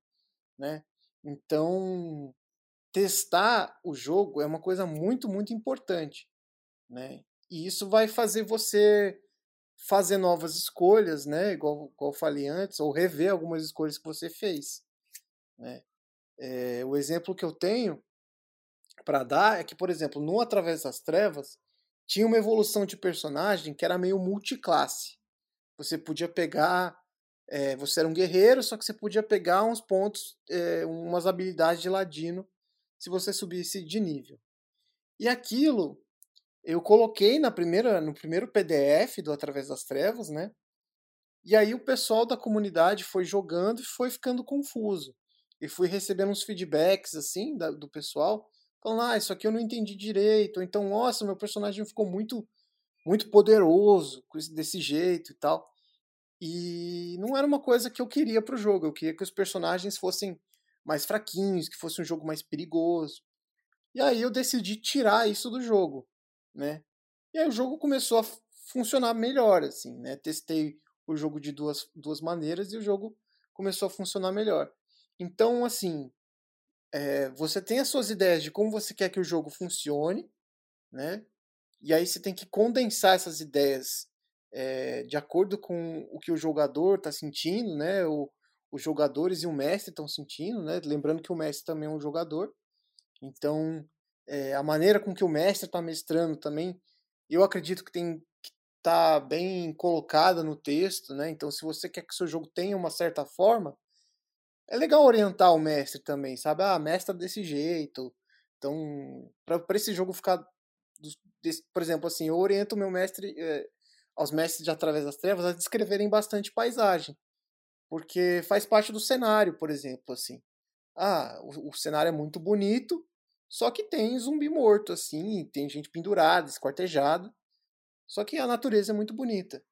[SPEAKER 2] né? Então, testar o jogo é uma coisa muito, muito importante, né? E isso vai fazer você fazer novas escolhas, né? Igual, igual eu falei antes, ou rever algumas escolhas que você fez, né? É, o exemplo que eu tenho para dar é que, por exemplo, no Através das Trevas, tinha uma evolução de personagem que era meio multiclasse. Você podia pegar. É, você era um guerreiro, só que você podia pegar uns pontos, é, umas habilidades de ladino, se você subisse de nível. E aquilo eu coloquei na primeira, no primeiro PDF do Através das Trevas, né? E aí o pessoal da comunidade foi jogando e foi ficando confuso. E fui recebendo uns feedbacks assim da, do pessoal falando, ah, isso aqui eu não entendi direito, ou então, nossa, meu personagem ficou muito, muito poderoso desse jeito e tal. E não era uma coisa que eu queria pro jogo, eu queria que os personagens fossem mais fraquinhos, que fosse um jogo mais perigoso. E aí eu decidi tirar isso do jogo, né? E aí o jogo começou a funcionar melhor, assim, né? Testei o jogo de duas, duas maneiras e o jogo começou a funcionar melhor. Então, assim, é, você tem as suas ideias de como você quer que o jogo funcione, né? E aí você tem que condensar essas ideias é, de acordo com o que o jogador está sentindo, né? O, os jogadores e o mestre estão sentindo, né? Lembrando que o mestre também é um jogador. Então, é, a maneira com que o mestre está mestrando também, eu acredito que tem que tá bem colocada no texto, né? Então, se você quer que o seu jogo tenha uma certa forma, é legal orientar o mestre também, sabe? Ah, mestre desse jeito. Então, para esse jogo ficar. Por exemplo, assim, eu oriento o meu mestre, eh, aos mestres de Através das Trevas, a descreverem bastante paisagem. Porque faz parte do cenário, por exemplo, assim. Ah, o, o cenário é muito bonito, só que tem zumbi morto, assim, tem gente pendurada, esquartejada. Só que a natureza é muito bonita.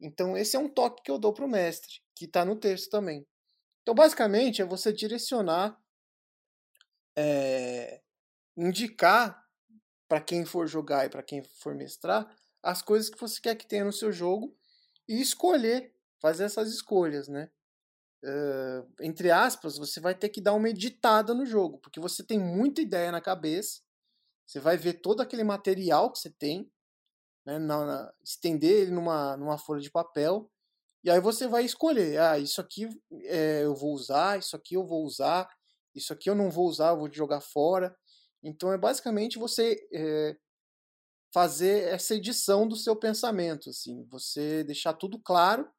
[SPEAKER 2] Então, esse é um toque que eu dou pro mestre, que está no texto também. Então, basicamente, é você direcionar, é, indicar para quem for jogar e para quem for mestrar as coisas que você quer que tenha no seu jogo e escolher, fazer essas escolhas, né? Uh, entre aspas, você vai ter que dar uma editada no jogo, porque você tem muita ideia na cabeça, você vai ver todo aquele material que você tem, né, na, na, estender ele numa, numa folha de papel e aí você vai escolher, ah, isso aqui é, eu vou usar, isso aqui eu vou usar, isso aqui eu não vou usar, eu vou jogar fora. Então é basicamente você é, fazer essa edição do seu pensamento, assim, você deixar tudo claro,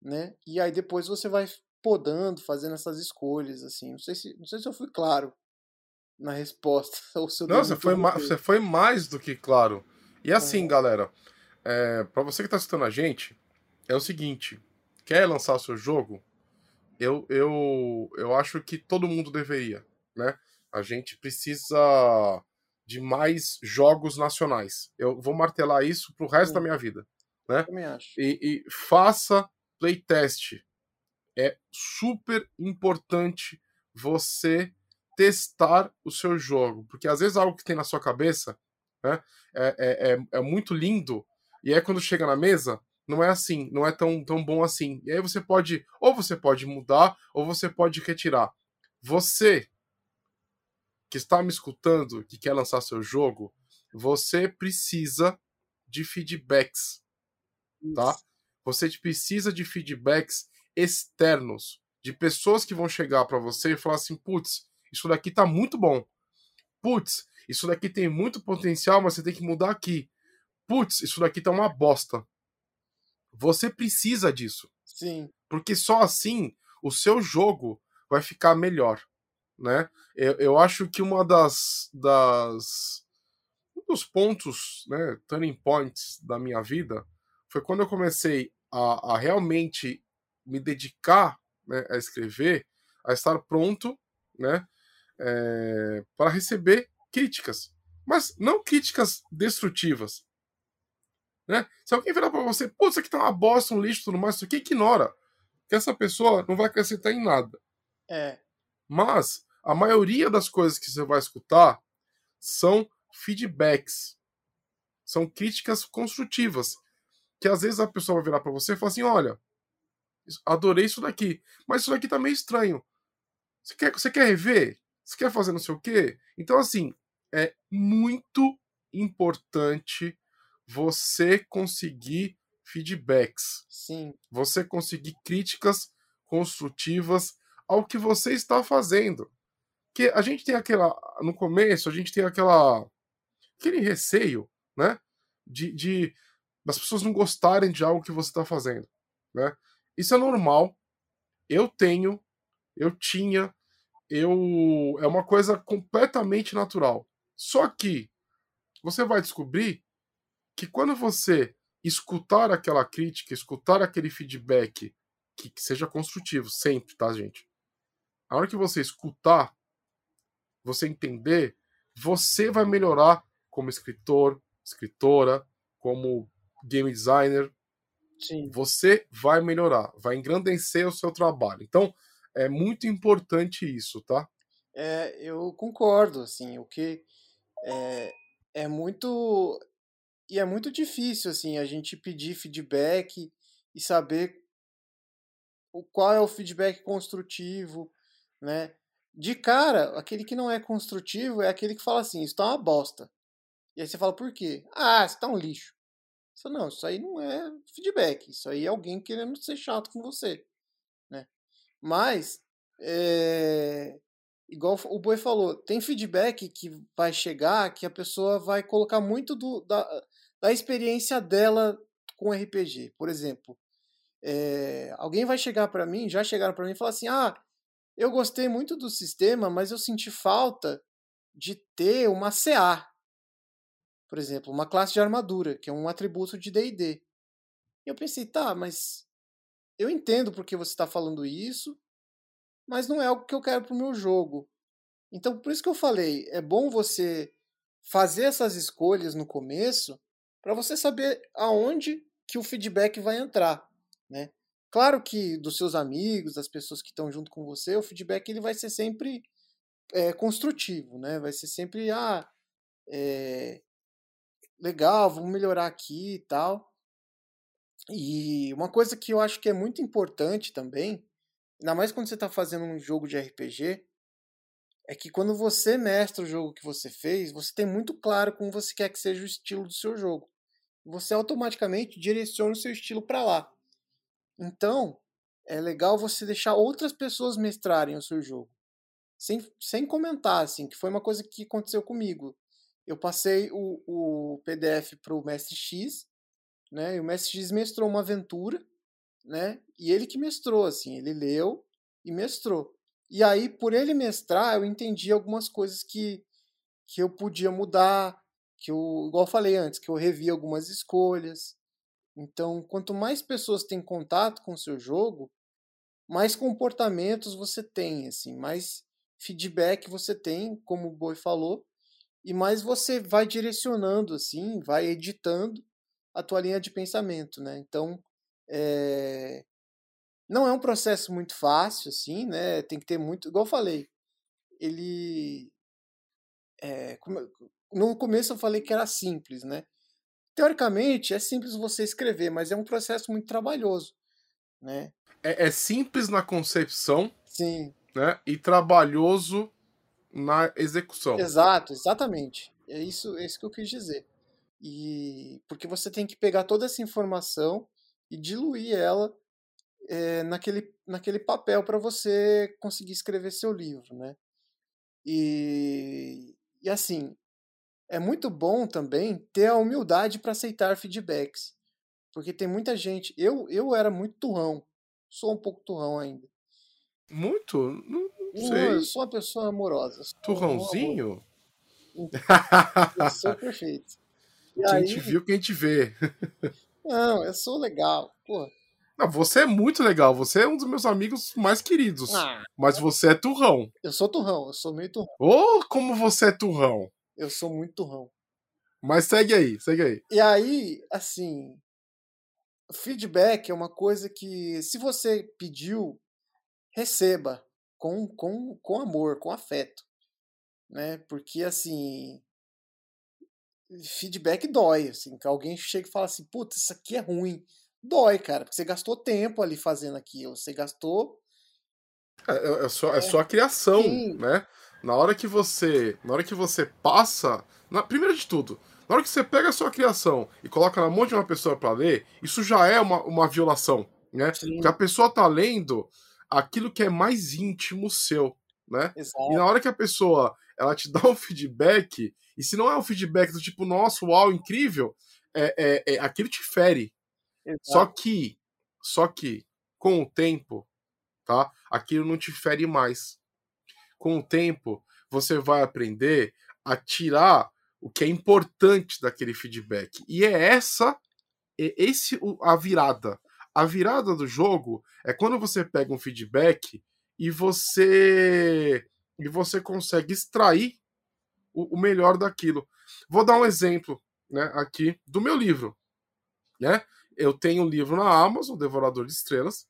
[SPEAKER 2] né? E aí depois você vai podando, fazendo essas escolhas, assim. Não sei se, não sei se eu fui claro na resposta. Ou se eu
[SPEAKER 3] não, você foi, você foi mais do que claro. E assim, é. galera, é, para você que está assistindo a gente, é o seguinte: quer lançar o seu jogo? Eu, eu, eu acho que todo mundo deveria, né? A gente precisa de mais jogos nacionais. Eu vou martelar isso pro resto Sim. da minha vida, né?
[SPEAKER 2] Também acho.
[SPEAKER 3] E, e faça playtest. É super importante você testar o seu jogo, porque às vezes algo que tem na sua cabeça né, é, é, é, é muito lindo e aí quando chega na mesa não é assim, não é tão, tão bom assim. E aí você pode, ou você pode mudar, ou você pode retirar. Você que está me escutando, que quer lançar seu jogo, você precisa de feedbacks, tá? Você precisa de feedbacks externos, de pessoas que vão chegar para você e falar assim, putz, isso daqui tá muito bom. Putz, isso daqui tem muito potencial, mas você tem que mudar aqui. Putz, isso daqui tá uma bosta. Você precisa disso.
[SPEAKER 2] Sim.
[SPEAKER 3] Porque só assim o seu jogo vai ficar melhor, né? Eu, eu acho que uma das, das um dos pontos, né, turning points da minha vida foi quando eu comecei a, a realmente me dedicar né, a escrever, a estar pronto, né, é, para receber críticas, mas não críticas destrutivas, né? Se alguém virar para você, pô, isso aqui tá uma bosta, um lixo, tudo mais, isso aqui ignora. Que essa pessoa não vai acrescentar em nada.
[SPEAKER 2] É.
[SPEAKER 3] Mas a maioria das coisas que você vai escutar são feedbacks. São críticas construtivas. que às vezes a pessoa vai virar para você e falar assim: olha, adorei isso daqui, mas isso daqui tá meio estranho. Você quer, você quer rever? Você quer fazer não sei o quê? Então, assim, é muito importante você conseguir feedbacks.
[SPEAKER 2] Sim.
[SPEAKER 3] Você conseguir críticas construtivas ao que você está fazendo. Que a gente tem aquela. No começo, a gente tem aquela. aquele receio, né? De, de das pessoas não gostarem de algo que você está fazendo, né? Isso é normal. Eu tenho, eu tinha, eu é uma coisa completamente natural. Só que você vai descobrir que quando você escutar aquela crítica, escutar aquele feedback que, que seja construtivo, sempre, tá, gente? A hora que você escutar, você entender, você vai melhorar como escritor, escritora, como game designer.
[SPEAKER 2] Sim.
[SPEAKER 3] Você vai melhorar, vai engrandecer o seu trabalho. Então, é muito importante isso, tá?
[SPEAKER 2] É, eu concordo, assim, o que é, é muito e é muito difícil assim a gente pedir feedback e saber qual é o feedback construtivo, né? De cara, aquele que não é construtivo é aquele que fala assim, isso tá uma bosta. E aí você fala, por quê? Ah, isso tá um lixo. Fala, não, isso aí não é feedback, isso aí é alguém querendo ser chato com você, né? Mas, é... igual o Boi falou, tem feedback que vai chegar que a pessoa vai colocar muito do, da, da experiência dela com RPG. Por exemplo, é, alguém vai chegar para mim, já chegaram para mim e falar assim: ah, eu gostei muito do sistema, mas eu senti falta de ter uma CA. Por exemplo, uma classe de armadura, que é um atributo de DD. E eu pensei, tá, mas eu entendo porque você está falando isso, mas não é algo que eu quero para o meu jogo. Então, por isso que eu falei, é bom você fazer essas escolhas no começo para você saber aonde que o feedback vai entrar, né? Claro que dos seus amigos, das pessoas que estão junto com você, o feedback ele vai ser sempre é, construtivo, né? Vai ser sempre ah, é, legal, vamos melhorar aqui e tal. E uma coisa que eu acho que é muito importante também, ainda mais quando você está fazendo um jogo de RPG, é que quando você mestra o jogo que você fez, você tem muito claro como você quer que seja o estilo do seu jogo. Você automaticamente direciona o seu estilo para lá. Então, é legal você deixar outras pessoas mestrarem o seu jogo. Sem, sem comentar, assim, que foi uma coisa que aconteceu comigo. Eu passei o, o PDF para o Mestre X, né? E o Mestre X mestrou uma aventura, né? E ele que mestrou, assim, ele leu e mestrou. E aí, por ele mestrar, eu entendi algumas coisas que, que eu podia mudar, que eu, igual eu falei antes, que eu revi algumas escolhas. Então, quanto mais pessoas têm contato com o seu jogo, mais comportamentos você tem, assim, mais feedback você tem, como o Boi falou, e mais você vai direcionando, assim, vai editando a tua linha de pensamento, né? Então, é... Não é um processo muito fácil, assim, né? Tem que ter muito. Igual eu falei, ele. É, no começo eu falei que era simples, né? Teoricamente é simples você escrever, mas é um processo muito trabalhoso, né?
[SPEAKER 3] É, é simples na concepção,
[SPEAKER 2] sim,
[SPEAKER 3] né? E trabalhoso na execução.
[SPEAKER 2] Exato, exatamente. É isso, é isso que eu quis dizer. E porque você tem que pegar toda essa informação e diluir ela é, naquele, naquele papel para você conseguir escrever seu livro, né? E, e assim, é muito bom também ter a humildade para aceitar feedbacks. Porque tem muita gente. Eu, eu era muito turrão. Sou um pouco turrão ainda.
[SPEAKER 3] Muito? Não, não sei.
[SPEAKER 2] Eu sou uma pessoa amorosa.
[SPEAKER 3] Turrãozinho?
[SPEAKER 2] Eu sou perfeito.
[SPEAKER 3] E a gente viu que a gente vê.
[SPEAKER 2] Não, eu sou legal. Porra.
[SPEAKER 3] Não, você é muito legal. Você é um dos meus amigos mais queridos. Ah, mas você é turrão.
[SPEAKER 2] Eu sou turrão, eu sou meio turrão.
[SPEAKER 3] Ô, oh, como você é turrão.
[SPEAKER 2] Eu sou muito turrão.
[SPEAKER 3] Mas segue aí, segue aí.
[SPEAKER 2] E aí, assim, feedback é uma coisa que, se você pediu, receba com, com, com amor, com afeto. Né? Porque, assim, feedback dói, assim, que alguém chega e fala assim, putz, isso aqui é ruim. Dói, cara, porque você gastou tempo ali fazendo aquilo, você gastou...
[SPEAKER 3] É, é, é só, é só a criação, Sim. né? Na hora que você, na hora que você passa, na, primeiro de tudo, na hora que você pega a sua criação e coloca na mão de uma pessoa para ler, isso já é uma, uma violação, né? Sim. Porque a pessoa tá lendo aquilo que é mais íntimo seu, né? Exato. E na hora que a pessoa ela te dá um feedback, e se não é um feedback do tipo, nossa, uau, incrível, é, é, é aquilo te fere. Exato. Só que, só que, com o tempo, tá? Aquilo não te fere mais. Com o tempo, você vai aprender a tirar o que é importante daquele feedback. E é essa, é esse a virada. A virada do jogo é quando você pega um feedback e você e você consegue extrair o, o melhor daquilo. Vou dar um exemplo, né, aqui do meu livro, né? Eu tenho um livro na Amazon, Devorador de Estrelas,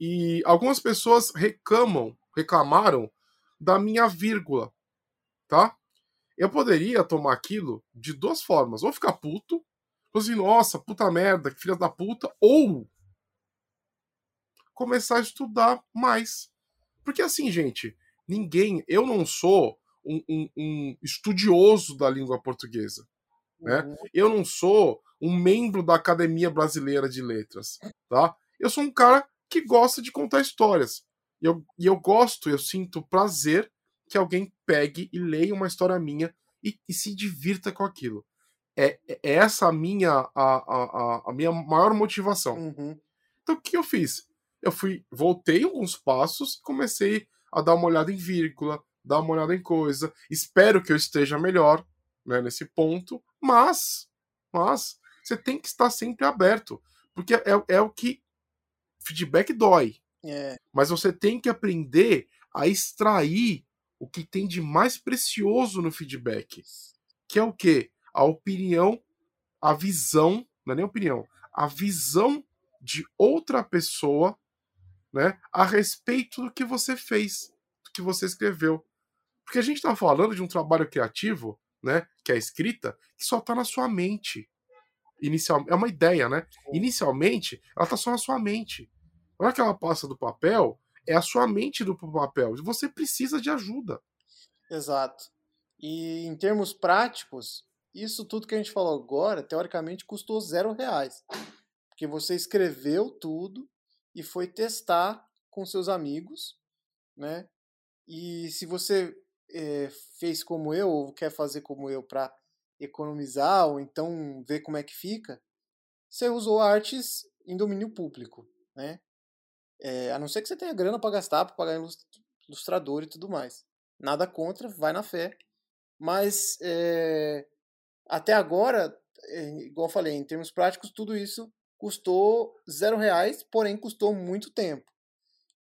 [SPEAKER 3] e algumas pessoas reclamam, reclamaram da minha vírgula, tá? Eu poderia tomar aquilo de duas formas, ou ficar puto, assim, nossa, puta merda, que filha da puta, ou começar a estudar mais. Porque assim, gente, ninguém, eu não sou um, um, um estudioso da língua portuguesa. Né? Uhum. Eu não sou um membro da Academia Brasileira de Letras. Tá? Eu sou um cara que gosta de contar histórias. E eu, e eu gosto, eu sinto prazer que alguém pegue e leia uma história minha e, e se divirta com aquilo. É, é, é essa a minha, a, a, a minha maior motivação. Uhum. Então o que eu fiz? Eu fui, voltei alguns passos e comecei a dar uma olhada em vírgula, dar uma olhada em coisa. Espero que eu esteja melhor né, nesse ponto, mas, mas você tem que estar sempre aberto, porque é, é o que feedback dói. É. Mas você tem que aprender a extrair o que tem de mais precioso no feedback, que é o que? A opinião, a visão, não é nem opinião, a visão de outra pessoa né, a respeito do que você fez, do que você escreveu. Porque a gente está falando de um trabalho criativo, né, que é a escrita, que só está na sua mente. Inicial, é uma ideia, né? Inicialmente, ela está só na sua mente. Na hora que ela passa do papel, é a sua mente do papel. Você precisa de ajuda.
[SPEAKER 2] Exato. E em termos práticos, isso tudo que a gente falou agora, teoricamente, custou zero reais. Porque você escreveu tudo, e foi testar com seus amigos, né? E se você é, fez como eu ou quer fazer como eu para economizar ou então ver como é que fica, você usou artes em domínio público, né? É, a não ser que você tenha grana para gastar, para pagar ilustrador e tudo mais. Nada contra, vai na fé. Mas é, até agora, igual eu falei, em termos práticos, tudo isso custou zero reais, porém custou muito tempo.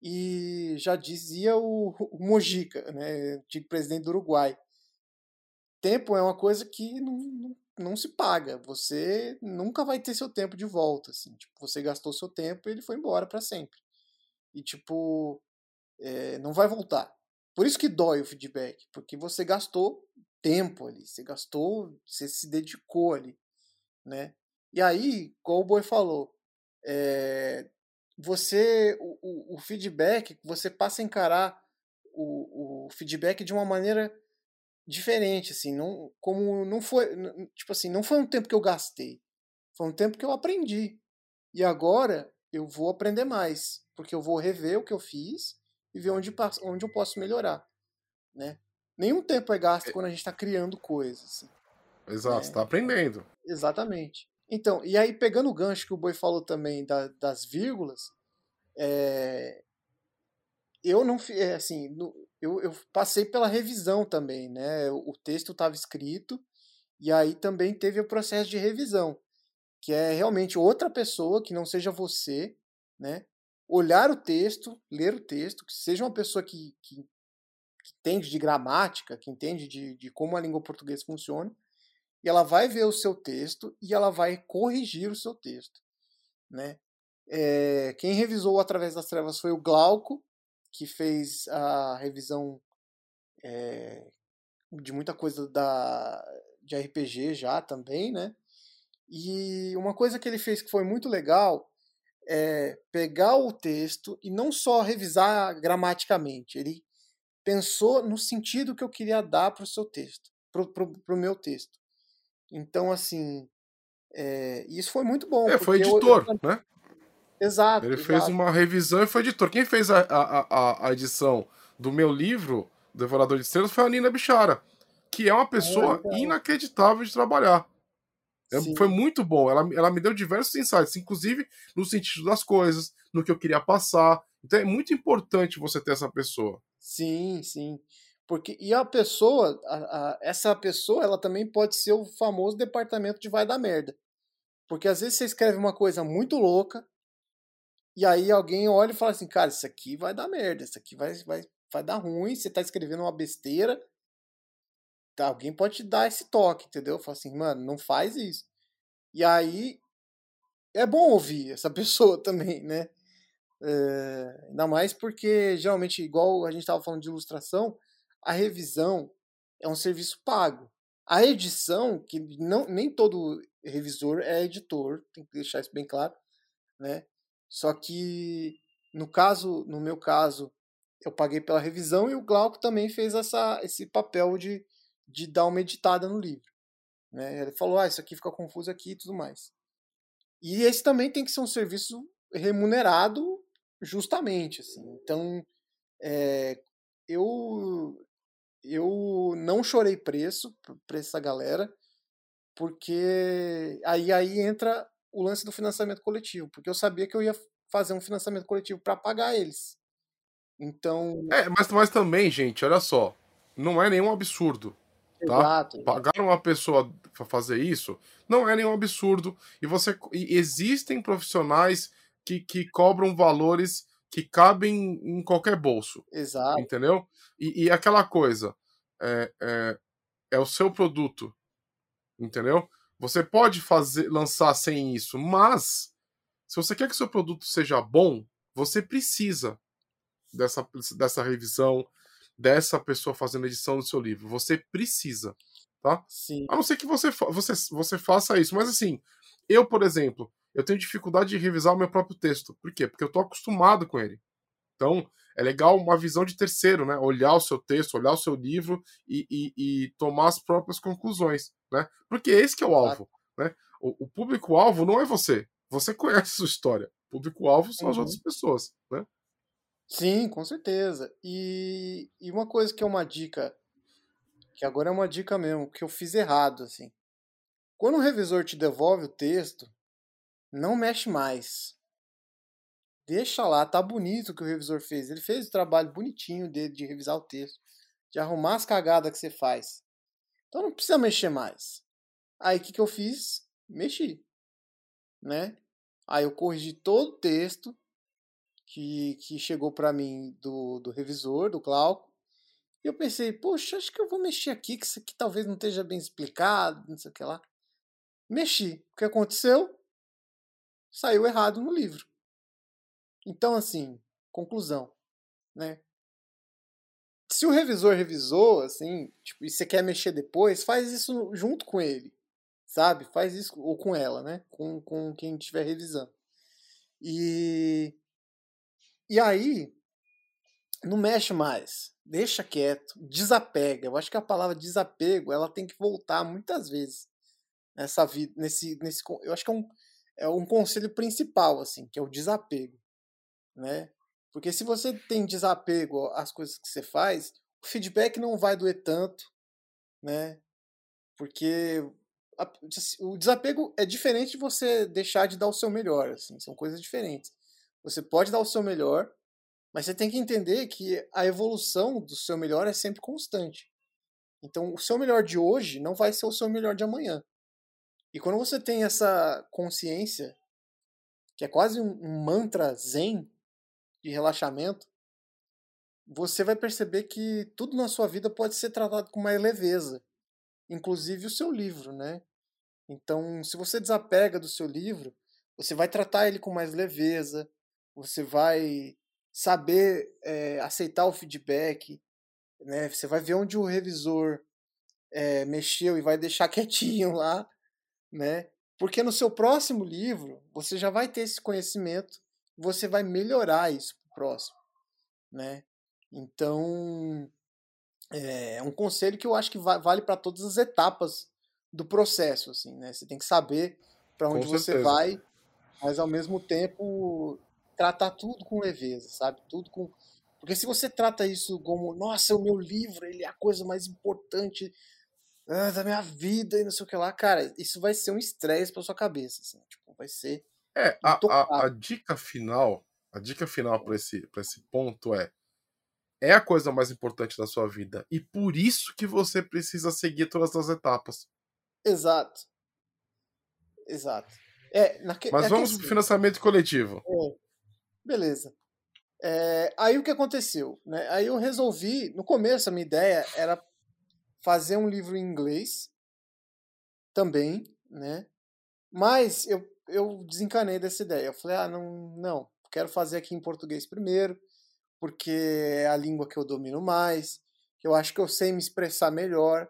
[SPEAKER 2] E já dizia o, o Mojica, né, antigo presidente do Uruguai, tempo é uma coisa que não, não, não, se paga. Você nunca vai ter seu tempo de volta. Assim. Tipo, você gastou seu tempo e ele foi embora para sempre. E, tipo, é, não vai voltar. Por isso que dói o feedback, porque você gastou tempo ali, você gastou, você se dedicou ali, né? E aí, como o Boi falou, é, você o, o, feedback, você passa a encarar o, o feedback de uma maneira diferente, assim, não, como não foi, tipo assim, não foi um tempo que eu gastei, foi um tempo que eu aprendi. E agora eu vou aprender mais, porque eu vou rever o que eu fiz e ver onde, onde eu posso melhorar, né? Nenhum tempo é gasto quando a gente está criando coisas. Assim,
[SPEAKER 3] Exato, né? você está aprendendo.
[SPEAKER 2] Exatamente. Então, e aí pegando o gancho que o Boi falou também da, das vírgulas, é, eu não é, assim, no, eu, eu, passei pela revisão também, né? O, texto estava escrito e aí também teve o processo de revisão, que é realmente outra pessoa que não seja você, né? Olhar o texto, ler o texto, que seja uma pessoa que, que, que entende de gramática, que entende de, de como a língua portuguesa funciona, e ela vai ver o seu texto e ela vai corrigir o seu texto, né? É, quem revisou através das trevas foi o Glauco, que fez a revisão é, de muita coisa da de RPG já também, né? E uma coisa que ele fez que foi muito legal é pegar o texto e não só revisar gramaticamente, ele pensou no sentido que eu queria dar para o seu texto, para o meu texto. Então, assim, é, isso foi muito bom.
[SPEAKER 3] É, foi editor, eu, eu... né?
[SPEAKER 2] Exato.
[SPEAKER 3] Ele
[SPEAKER 2] exato.
[SPEAKER 3] fez uma revisão e foi editor. Quem fez a, a, a edição do meu livro, Devorador de Estrelas, foi a Nina Bichara, que é uma pessoa é, inacreditável de trabalhar. É, foi muito bom. Ela, ela me deu diversos insights, inclusive no sentido das coisas, no que eu queria passar. Então é muito importante você ter essa pessoa.
[SPEAKER 2] Sim, sim. Porque, e a pessoa, a, a, essa pessoa, ela também pode ser o famoso departamento de vai dar merda. Porque às vezes você escreve uma coisa muito louca, e aí alguém olha e fala assim, cara, isso aqui vai dar merda, isso aqui vai, vai, vai dar ruim, você tá escrevendo uma besteira. Tá, alguém pode te dar esse toque, entendeu? Fala assim, mano, não faz isso. E aí é bom ouvir essa pessoa também, né? É, ainda mais porque geralmente, igual a gente estava falando de ilustração, a revisão é um serviço pago. A edição, que não, nem todo revisor é editor, tem que deixar isso bem claro, né? Só que no caso, no meu caso, eu paguei pela revisão e o Glauco também fez essa, esse papel de, de dar uma editada no livro. Né? Ele falou, ah, isso aqui fica confuso aqui e tudo mais. E esse também tem que ser um serviço remunerado justamente. Assim. Então, é, eu, eu não chorei preço para essa galera, porque aí, aí entra o lance do financiamento coletivo, porque eu sabia que eu ia fazer um financiamento coletivo para pagar eles. Então.
[SPEAKER 3] É, mas, mas também, gente, olha só. Não é nenhum absurdo. Tá? Exato. Pagar uma pessoa para fazer isso não é nenhum absurdo. E você e existem profissionais que, que cobram valores que cabem em qualquer bolso.
[SPEAKER 2] Exato.
[SPEAKER 3] Entendeu? E, e aquela coisa. É, é, é o seu produto. Entendeu? Você pode fazer lançar sem isso, mas se você quer que seu produto seja bom, você precisa dessa, dessa revisão, dessa pessoa fazendo edição do seu livro. Você precisa, tá?
[SPEAKER 2] Sim.
[SPEAKER 3] A não ser que você, você, você faça isso. Mas assim, eu, por exemplo, eu tenho dificuldade de revisar o meu próprio texto. Por quê? Porque eu tô acostumado com ele. Então, é legal uma visão de terceiro, né? Olhar o seu texto, olhar o seu livro e, e, e tomar as próprias conclusões, né? Porque esse que é o alvo, né? O, o público-alvo não é você. Você conhece a sua história. O público-alvo são uhum. as outras pessoas, né?
[SPEAKER 2] Sim, com certeza. E, e uma coisa que é uma dica, que agora é uma dica mesmo, que eu fiz errado, assim. Quando o revisor te devolve o texto, não mexe mais. Deixa lá, tá bonito o que o revisor fez. Ele fez o trabalho bonitinho dele de revisar o texto, de arrumar as cagadas que você faz. Então não precisa mexer mais. Aí o que, que eu fiz? Mexi. Né? Aí eu corrigi todo o texto que, que chegou para mim do, do revisor, do Glauco. E eu pensei, poxa, acho que eu vou mexer aqui, que isso aqui talvez não esteja bem explicado, não sei o que lá. Mexi. O que aconteceu? Saiu errado no livro. Então, assim, conclusão, né? Se o revisor revisou, assim, tipo, e você quer mexer depois, faz isso junto com ele, sabe? Faz isso, ou com ela, né? Com, com quem estiver revisando. E, e aí, não mexe mais, deixa quieto, desapega. Eu acho que a palavra desapego, ela tem que voltar muitas vezes nessa vida, nesse, nesse, eu acho que é um, é um conselho principal, assim, que é o desapego né? Porque se você tem desapego às coisas que você faz, o feedback não vai doer tanto, né? Porque a, o desapego é diferente de você deixar de dar o seu melhor, assim, são coisas diferentes. Você pode dar o seu melhor, mas você tem que entender que a evolução do seu melhor é sempre constante. Então, o seu melhor de hoje não vai ser o seu melhor de amanhã. E quando você tem essa consciência, que é quase um, um mantra zen, de relaxamento, você vai perceber que tudo na sua vida pode ser tratado com mais leveza, inclusive o seu livro, né? Então, se você desapega do seu livro, você vai tratar ele com mais leveza, você vai saber é, aceitar o feedback, né? Você vai ver onde o revisor é, mexeu e vai deixar quietinho lá, né? Porque no seu próximo livro você já vai ter esse conhecimento, você vai melhorar isso pro próximo, né? Então é um conselho que eu acho que vale para todas as etapas do processo, assim, né? Você tem que saber para onde você vai, mas ao mesmo tempo tratar tudo com leveza, sabe? Tudo com porque se você trata isso como, nossa, o meu livro, ele é a coisa mais importante ah, da minha vida e não sei o que lá, cara, isso vai ser um estresse pra sua cabeça, assim, tipo, vai ser.
[SPEAKER 3] É, a, a, a, dica final, a dica final para esse, pra esse ponto é é a coisa mais importante da sua vida e por isso que você precisa seguir todas as etapas.
[SPEAKER 2] Exato. Exato. É, naque,
[SPEAKER 3] Mas vamos pro financiamento coletivo.
[SPEAKER 2] É. Beleza. É, aí o que aconteceu? Né? Aí eu resolvi, no começo a minha ideia era fazer um livro em inglês também, né? Mas eu, eu desencanei dessa ideia. Eu falei, ah, não, não, quero fazer aqui em português primeiro, porque é a língua que eu domino mais, que eu acho que eu sei me expressar melhor,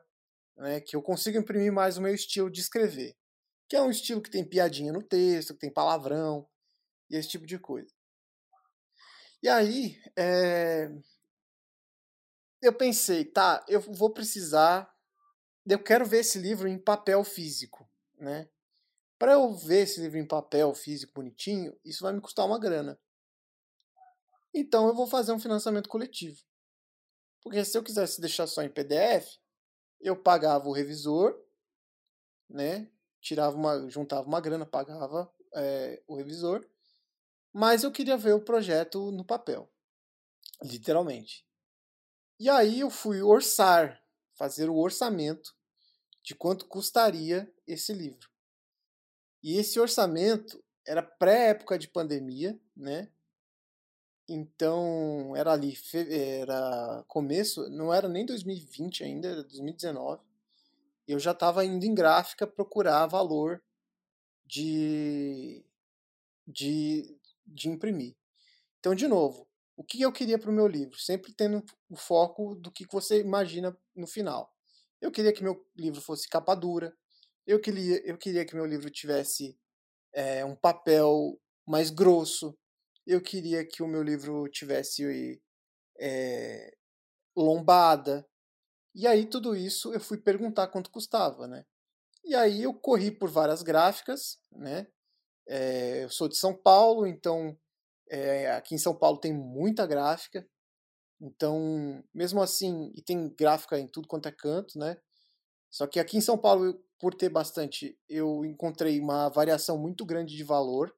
[SPEAKER 2] né? Que eu consigo imprimir mais o meu estilo de escrever, que é um estilo que tem piadinha no texto, que tem palavrão e esse tipo de coisa. E aí, é, eu pensei, tá, eu vou precisar. Eu quero ver esse livro em papel físico, né? Para eu ver esse livro em papel físico bonitinho, isso vai me custar uma grana. Então eu vou fazer um financiamento coletivo. Porque se eu quisesse deixar só em PDF, eu pagava o revisor, né? Tirava uma, juntava uma grana, pagava é, o revisor, mas eu queria ver o projeto no papel, literalmente. E aí eu fui orçar, fazer o orçamento de quanto custaria esse livro. E esse orçamento era pré-época de pandemia, né? Então era ali, era começo, não era nem 2020 ainda, era 2019. Eu já estava indo em gráfica procurar valor de, de, de imprimir. Então, de novo, o que eu queria para o meu livro, sempre tendo o foco do que você imagina no final. Eu queria que meu livro fosse capa dura, eu queria, eu queria que meu livro tivesse é, um papel mais grosso, eu queria que o meu livro tivesse é, lombada. E aí tudo isso eu fui perguntar quanto custava, né? E aí eu corri por várias gráficas, né? É, eu sou de São Paulo, então é, aqui em São Paulo tem muita gráfica, então, mesmo assim, e tem gráfica em tudo quanto é canto, né? Só que aqui em São Paulo, por ter bastante, eu encontrei uma variação muito grande de valor,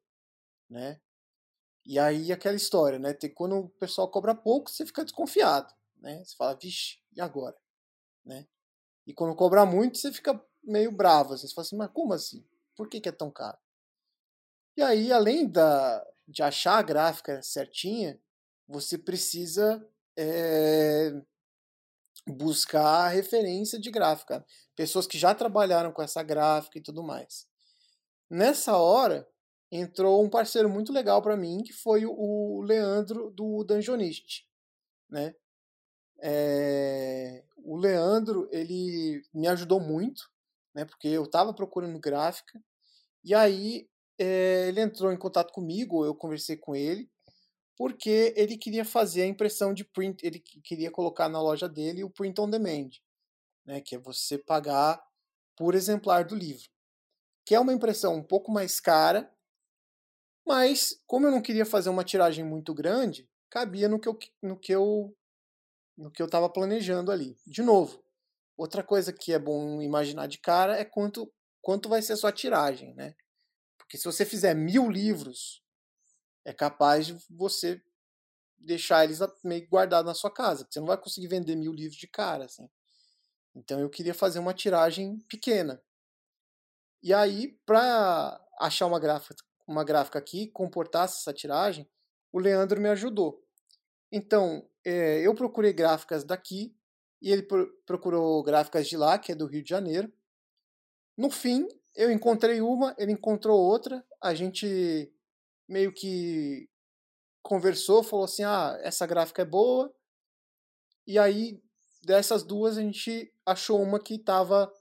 [SPEAKER 2] né? E aí aquela história, né? Tem, quando o pessoal cobra pouco, você fica desconfiado, né? Você fala, vixe, e agora? Né? E quando cobra muito, você fica meio bravo. Você fala assim, mas como assim? Por que, que é tão caro? E aí, além da, de achar a gráfica certinha, você precisa é, buscar referência de gráfica. Pessoas que já trabalharam com essa gráfica e tudo mais. Nessa hora, entrou um parceiro muito legal para mim, que foi o Leandro do Dungeonist. Né? É, o Leandro, ele me ajudou muito, né, porque eu estava procurando gráfica, e aí é, ele entrou em contato comigo, eu conversei com ele, porque ele queria fazer a impressão de print, ele queria colocar na loja dele o print on demand, né, que é você pagar por exemplar do livro, que é uma impressão um pouco mais cara, mas como eu não queria fazer uma tiragem muito grande, cabia no que eu no que eu no que eu estava planejando ali. De novo, outra coisa que é bom imaginar de cara é quanto quanto vai ser a sua tiragem, né? Porque se você fizer mil livros, é capaz de você deixar eles meio guardados na sua casa. Você não vai conseguir vender mil livros de cara, assim. Então eu queria fazer uma tiragem pequena. E aí, para achar uma gráfica, uma gráfica aqui que comportasse essa tiragem, o Leandro me ajudou. Então, é, eu procurei gráficas daqui e ele procurou gráficas de lá, que é do Rio de Janeiro. No fim, eu encontrei uma, ele encontrou outra, a gente meio que conversou, falou assim: ah, essa gráfica é boa. E aí dessas duas a gente achou uma que tava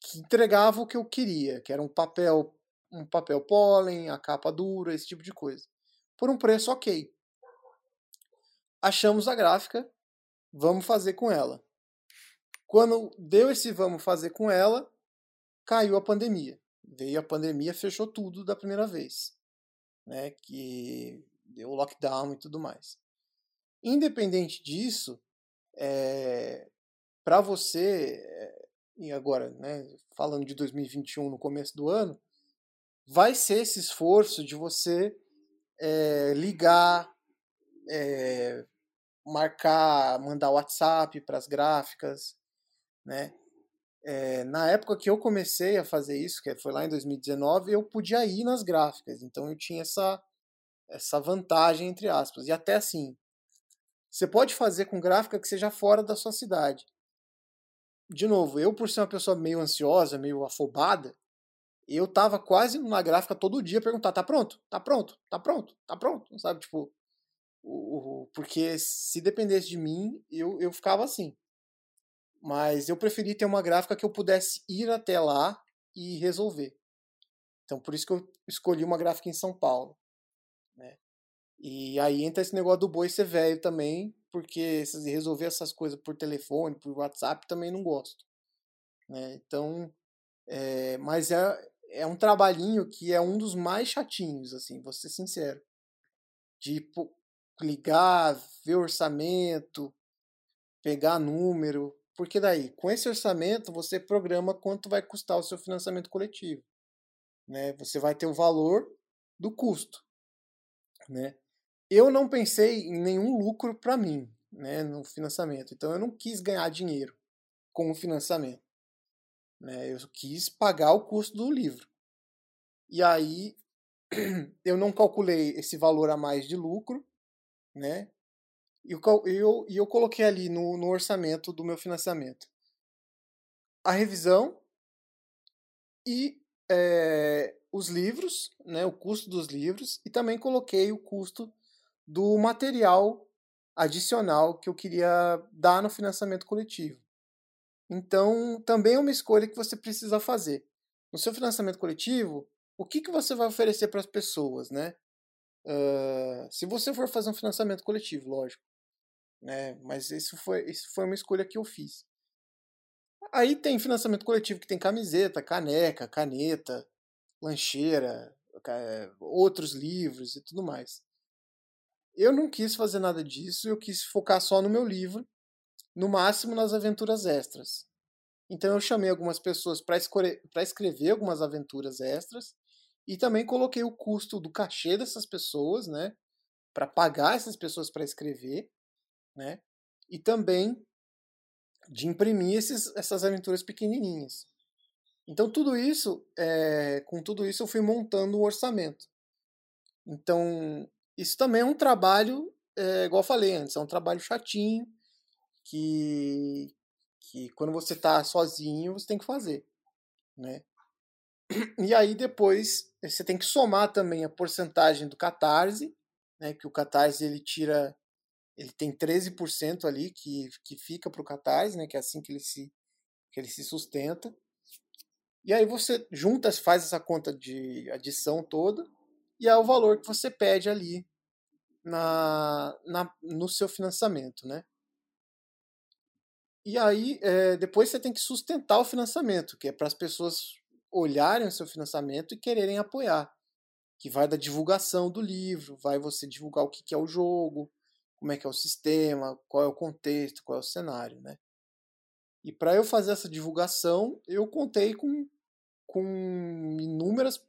[SPEAKER 2] que entregava o que eu queria, que era um papel um papel pólen, a capa dura, esse tipo de coisa. Por um preço ok. Achamos a gráfica, vamos fazer com ela. Quando deu esse vamos fazer com ela, caiu a pandemia. Veio a pandemia, fechou tudo da primeira vez. Né, que deu lockdown e tudo mais. Independente disso, é, para você, é, e agora, né, falando de 2021 no começo do ano, vai ser esse esforço de você é, ligar, marcar, mandar WhatsApp para as gráficas, né? É, na época que eu comecei a fazer isso, que foi lá em 2019, eu podia ir nas gráficas, então eu tinha essa essa vantagem entre aspas. E até assim, você pode fazer com gráfica que seja fora da sua cidade. De novo, eu por ser uma pessoa meio ansiosa, meio afobada, eu tava quase na gráfica todo dia perguntar, tá pronto? Tá pronto? Tá pronto? Tá pronto? Sabe, tipo, o, o, porque se dependesse de mim, eu, eu ficava assim. Mas eu preferi ter uma gráfica que eu pudesse ir até lá e resolver. Então, por isso que eu escolhi uma gráfica em São Paulo. Né? E aí entra esse negócio do boi ser velho também, porque resolver essas coisas por telefone, por WhatsApp, também não gosto. Né? Então, é, mas é, é um trabalhinho que é um dos mais chatinhos, assim, vou ser sincero. De ligar, ver orçamento, pegar número, porque daí, com esse orçamento, você programa quanto vai custar o seu financiamento coletivo. Né? Você vai ter o valor do custo. Né? Eu não pensei em nenhum lucro para mim né, no financiamento, então eu não quis ganhar dinheiro com o financiamento. Né? Eu quis pagar o custo do livro. E aí eu não calculei esse valor a mais de lucro, né? E eu, eu, eu coloquei ali no, no orçamento do meu financiamento a revisão e é, os livros, né, o custo dos livros, e também coloquei o custo do material adicional que eu queria dar no financiamento coletivo. Então, também é uma escolha que você precisa fazer. No seu financiamento coletivo, o que, que você vai oferecer para as pessoas, né? Uh, se você for fazer um financiamento coletivo, lógico. Né? Mas isso foi, isso foi uma escolha que eu fiz. Aí tem financiamento coletivo que tem camiseta, caneca, caneta, lancheira, outros livros e tudo mais. Eu não quis fazer nada disso, eu quis focar só no meu livro no máximo nas aventuras extras. Então eu chamei algumas pessoas para escrever algumas aventuras extras e também coloquei o custo do cachê dessas pessoas, né, para pagar essas pessoas para escrever, né, e também de imprimir esses, essas aventuras pequenininhas. Então tudo isso, é, com tudo isso eu fui montando um orçamento. Então isso também é um trabalho, é, igual eu falei antes, é um trabalho chatinho, que, que quando você está sozinho você tem que fazer, né? E aí depois você tem que somar também a porcentagem do Catarse, né? Que o Catarse ele tira, ele tem 13% ali que, que fica para o Catarse, né? Que é assim que ele se que ele se sustenta. E aí você junta, faz essa conta de adição toda e é o valor que você pede ali na, na no seu financiamento, né? E aí, é, depois você tem que sustentar o financiamento, que é para as pessoas olharem o seu financiamento e quererem apoiar. Que vai da divulgação do livro, vai você divulgar o que é o jogo, como é que é o sistema, qual é o contexto, qual é o cenário, né? E para eu fazer essa divulgação, eu contei com, com inúmeras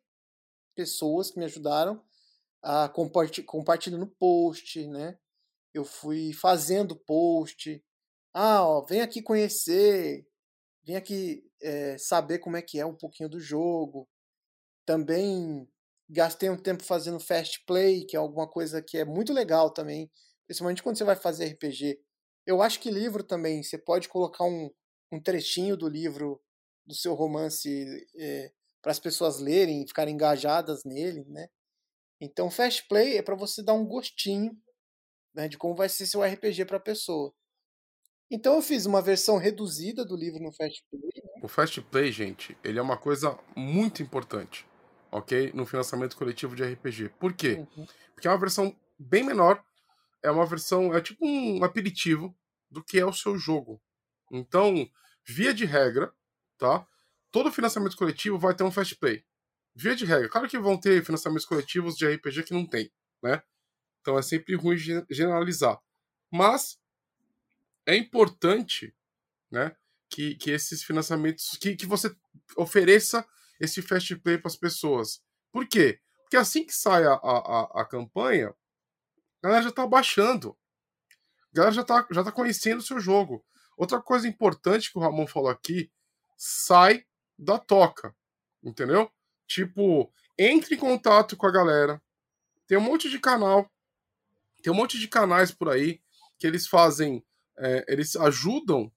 [SPEAKER 2] pessoas que me ajudaram a compartilhando post, né? Eu fui fazendo post, ah, ó, vem aqui conhecer, vem aqui é, saber como é que é um pouquinho do jogo. Também gastei um tempo fazendo fast play, que é alguma coisa que é muito legal também, principalmente quando você vai fazer RPG. Eu acho que livro também, você pode colocar um, um trechinho do livro, do seu romance, é, para as pessoas lerem e ficarem engajadas nele, né? Então, fast play é para você dar um gostinho né, de como vai ser seu RPG para a pessoa. Então eu fiz uma versão reduzida do livro no Fast Play. Né?
[SPEAKER 3] O Fast Play, gente, ele é uma coisa muito importante, ok? No financiamento coletivo de RPG. Por quê? Uhum. Porque é uma versão bem menor, é uma versão, é tipo um aperitivo do que é o seu jogo. Então, via de regra, tá? Todo financiamento coletivo vai ter um Fast Play. Via de regra. Claro que vão ter financiamentos coletivos de RPG que não tem, né? Então é sempre ruim generalizar. Mas é importante né, que, que esses financiamentos, que, que você ofereça esse fast play para as pessoas. Por quê? Porque assim que sai a, a, a campanha, a galera já está baixando. A galera já está já tá conhecendo o seu jogo. Outra coisa importante que o Ramon falou aqui, sai da toca. Entendeu? Tipo, entre em contato com a galera. Tem um monte de canal. Tem um monte de canais por aí que eles fazem é, eles ajudam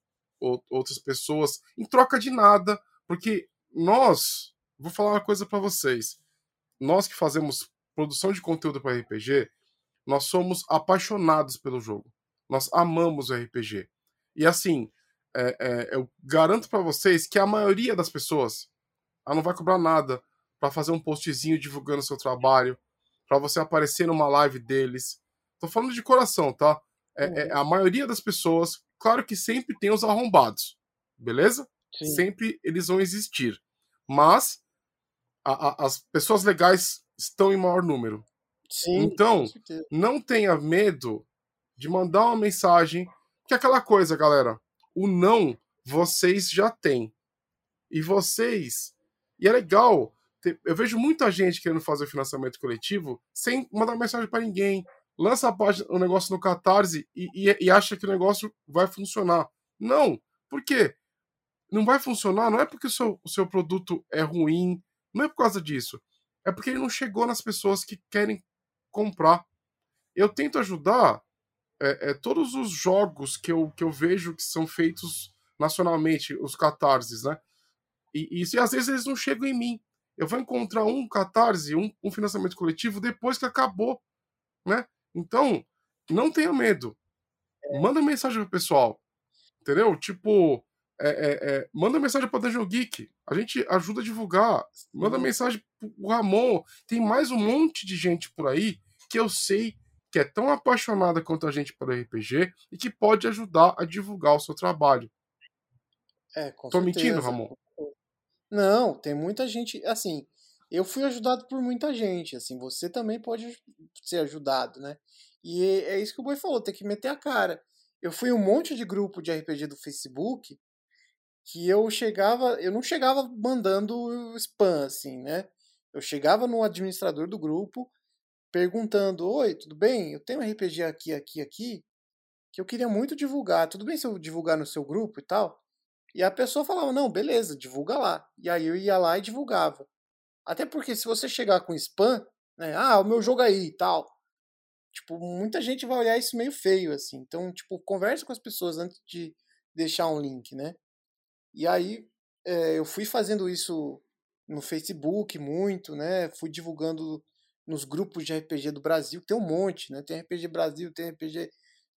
[SPEAKER 3] outras pessoas em troca de nada, porque nós, vou falar uma coisa para vocês, nós que fazemos produção de conteúdo para RPG, nós somos apaixonados pelo jogo, nós amamos o RPG. E assim, é, é, eu garanto para vocês que a maioria das pessoas ela não vai cobrar nada para fazer um postzinho divulgando seu trabalho, para você aparecer numa live deles. Tô falando de coração, tá? é, é, a maioria das pessoas, claro que sempre tem os arrombados, beleza? Sim. Sempre eles vão existir. Mas a, a, as pessoas legais estão em maior número. Sim, então, não tenha medo de mandar uma mensagem. Que é aquela coisa, galera. O não vocês já têm. E vocês. E é legal. Eu vejo muita gente querendo fazer financiamento coletivo sem mandar mensagem para ninguém, lança a página, o negócio no Catarse e, e, e, acha que o negócio vai funcionar. Não. Por quê? Não vai funcionar, não é porque o seu, o seu produto é ruim, não é por causa disso. É porque ele não chegou nas pessoas que querem comprar. Eu tento ajudar é, é, todos os jogos que eu, que eu vejo que são feitos nacionalmente, os catarses, né? E, e, e às vezes eles não chegam em mim. Eu vou encontrar um catarse, um, um financiamento coletivo depois que acabou, né? Então, não tenha medo. Manda mensagem pro pessoal. Entendeu? Tipo, é, é, é, manda mensagem pra Dungeon Geek. A gente ajuda a divulgar. Manda uhum. mensagem pro Ramon. Tem mais um monte de gente por aí que eu sei que é tão apaixonada quanto a gente por RPG e que pode ajudar a divulgar o seu trabalho.
[SPEAKER 2] É, com Tô certeza. mentindo, Ramon? Não, tem muita gente. Assim, eu fui ajudado por muita gente, assim, você também pode ser ajudado, né? E é, é isso que o Boi falou, tem que meter a cara. Eu fui um monte de grupo de RPG do Facebook que eu chegava, eu não chegava mandando spam, assim, né? Eu chegava no administrador do grupo perguntando: Oi, tudo bem? Eu tenho um RPG aqui, aqui, aqui, que eu queria muito divulgar. Tudo bem se eu divulgar no seu grupo e tal? E a pessoa falava: Não, beleza, divulga lá. E aí eu ia lá e divulgava. Até porque se você chegar com spam, né? Ah, o meu jogo aí e tal. Tipo, muita gente vai olhar isso meio feio, assim. Então, tipo, converse com as pessoas antes de deixar um link, né? E aí, é, eu fui fazendo isso no Facebook muito, né? Fui divulgando nos grupos de RPG do Brasil, tem um monte, né? Tem RPG Brasil, tem RPG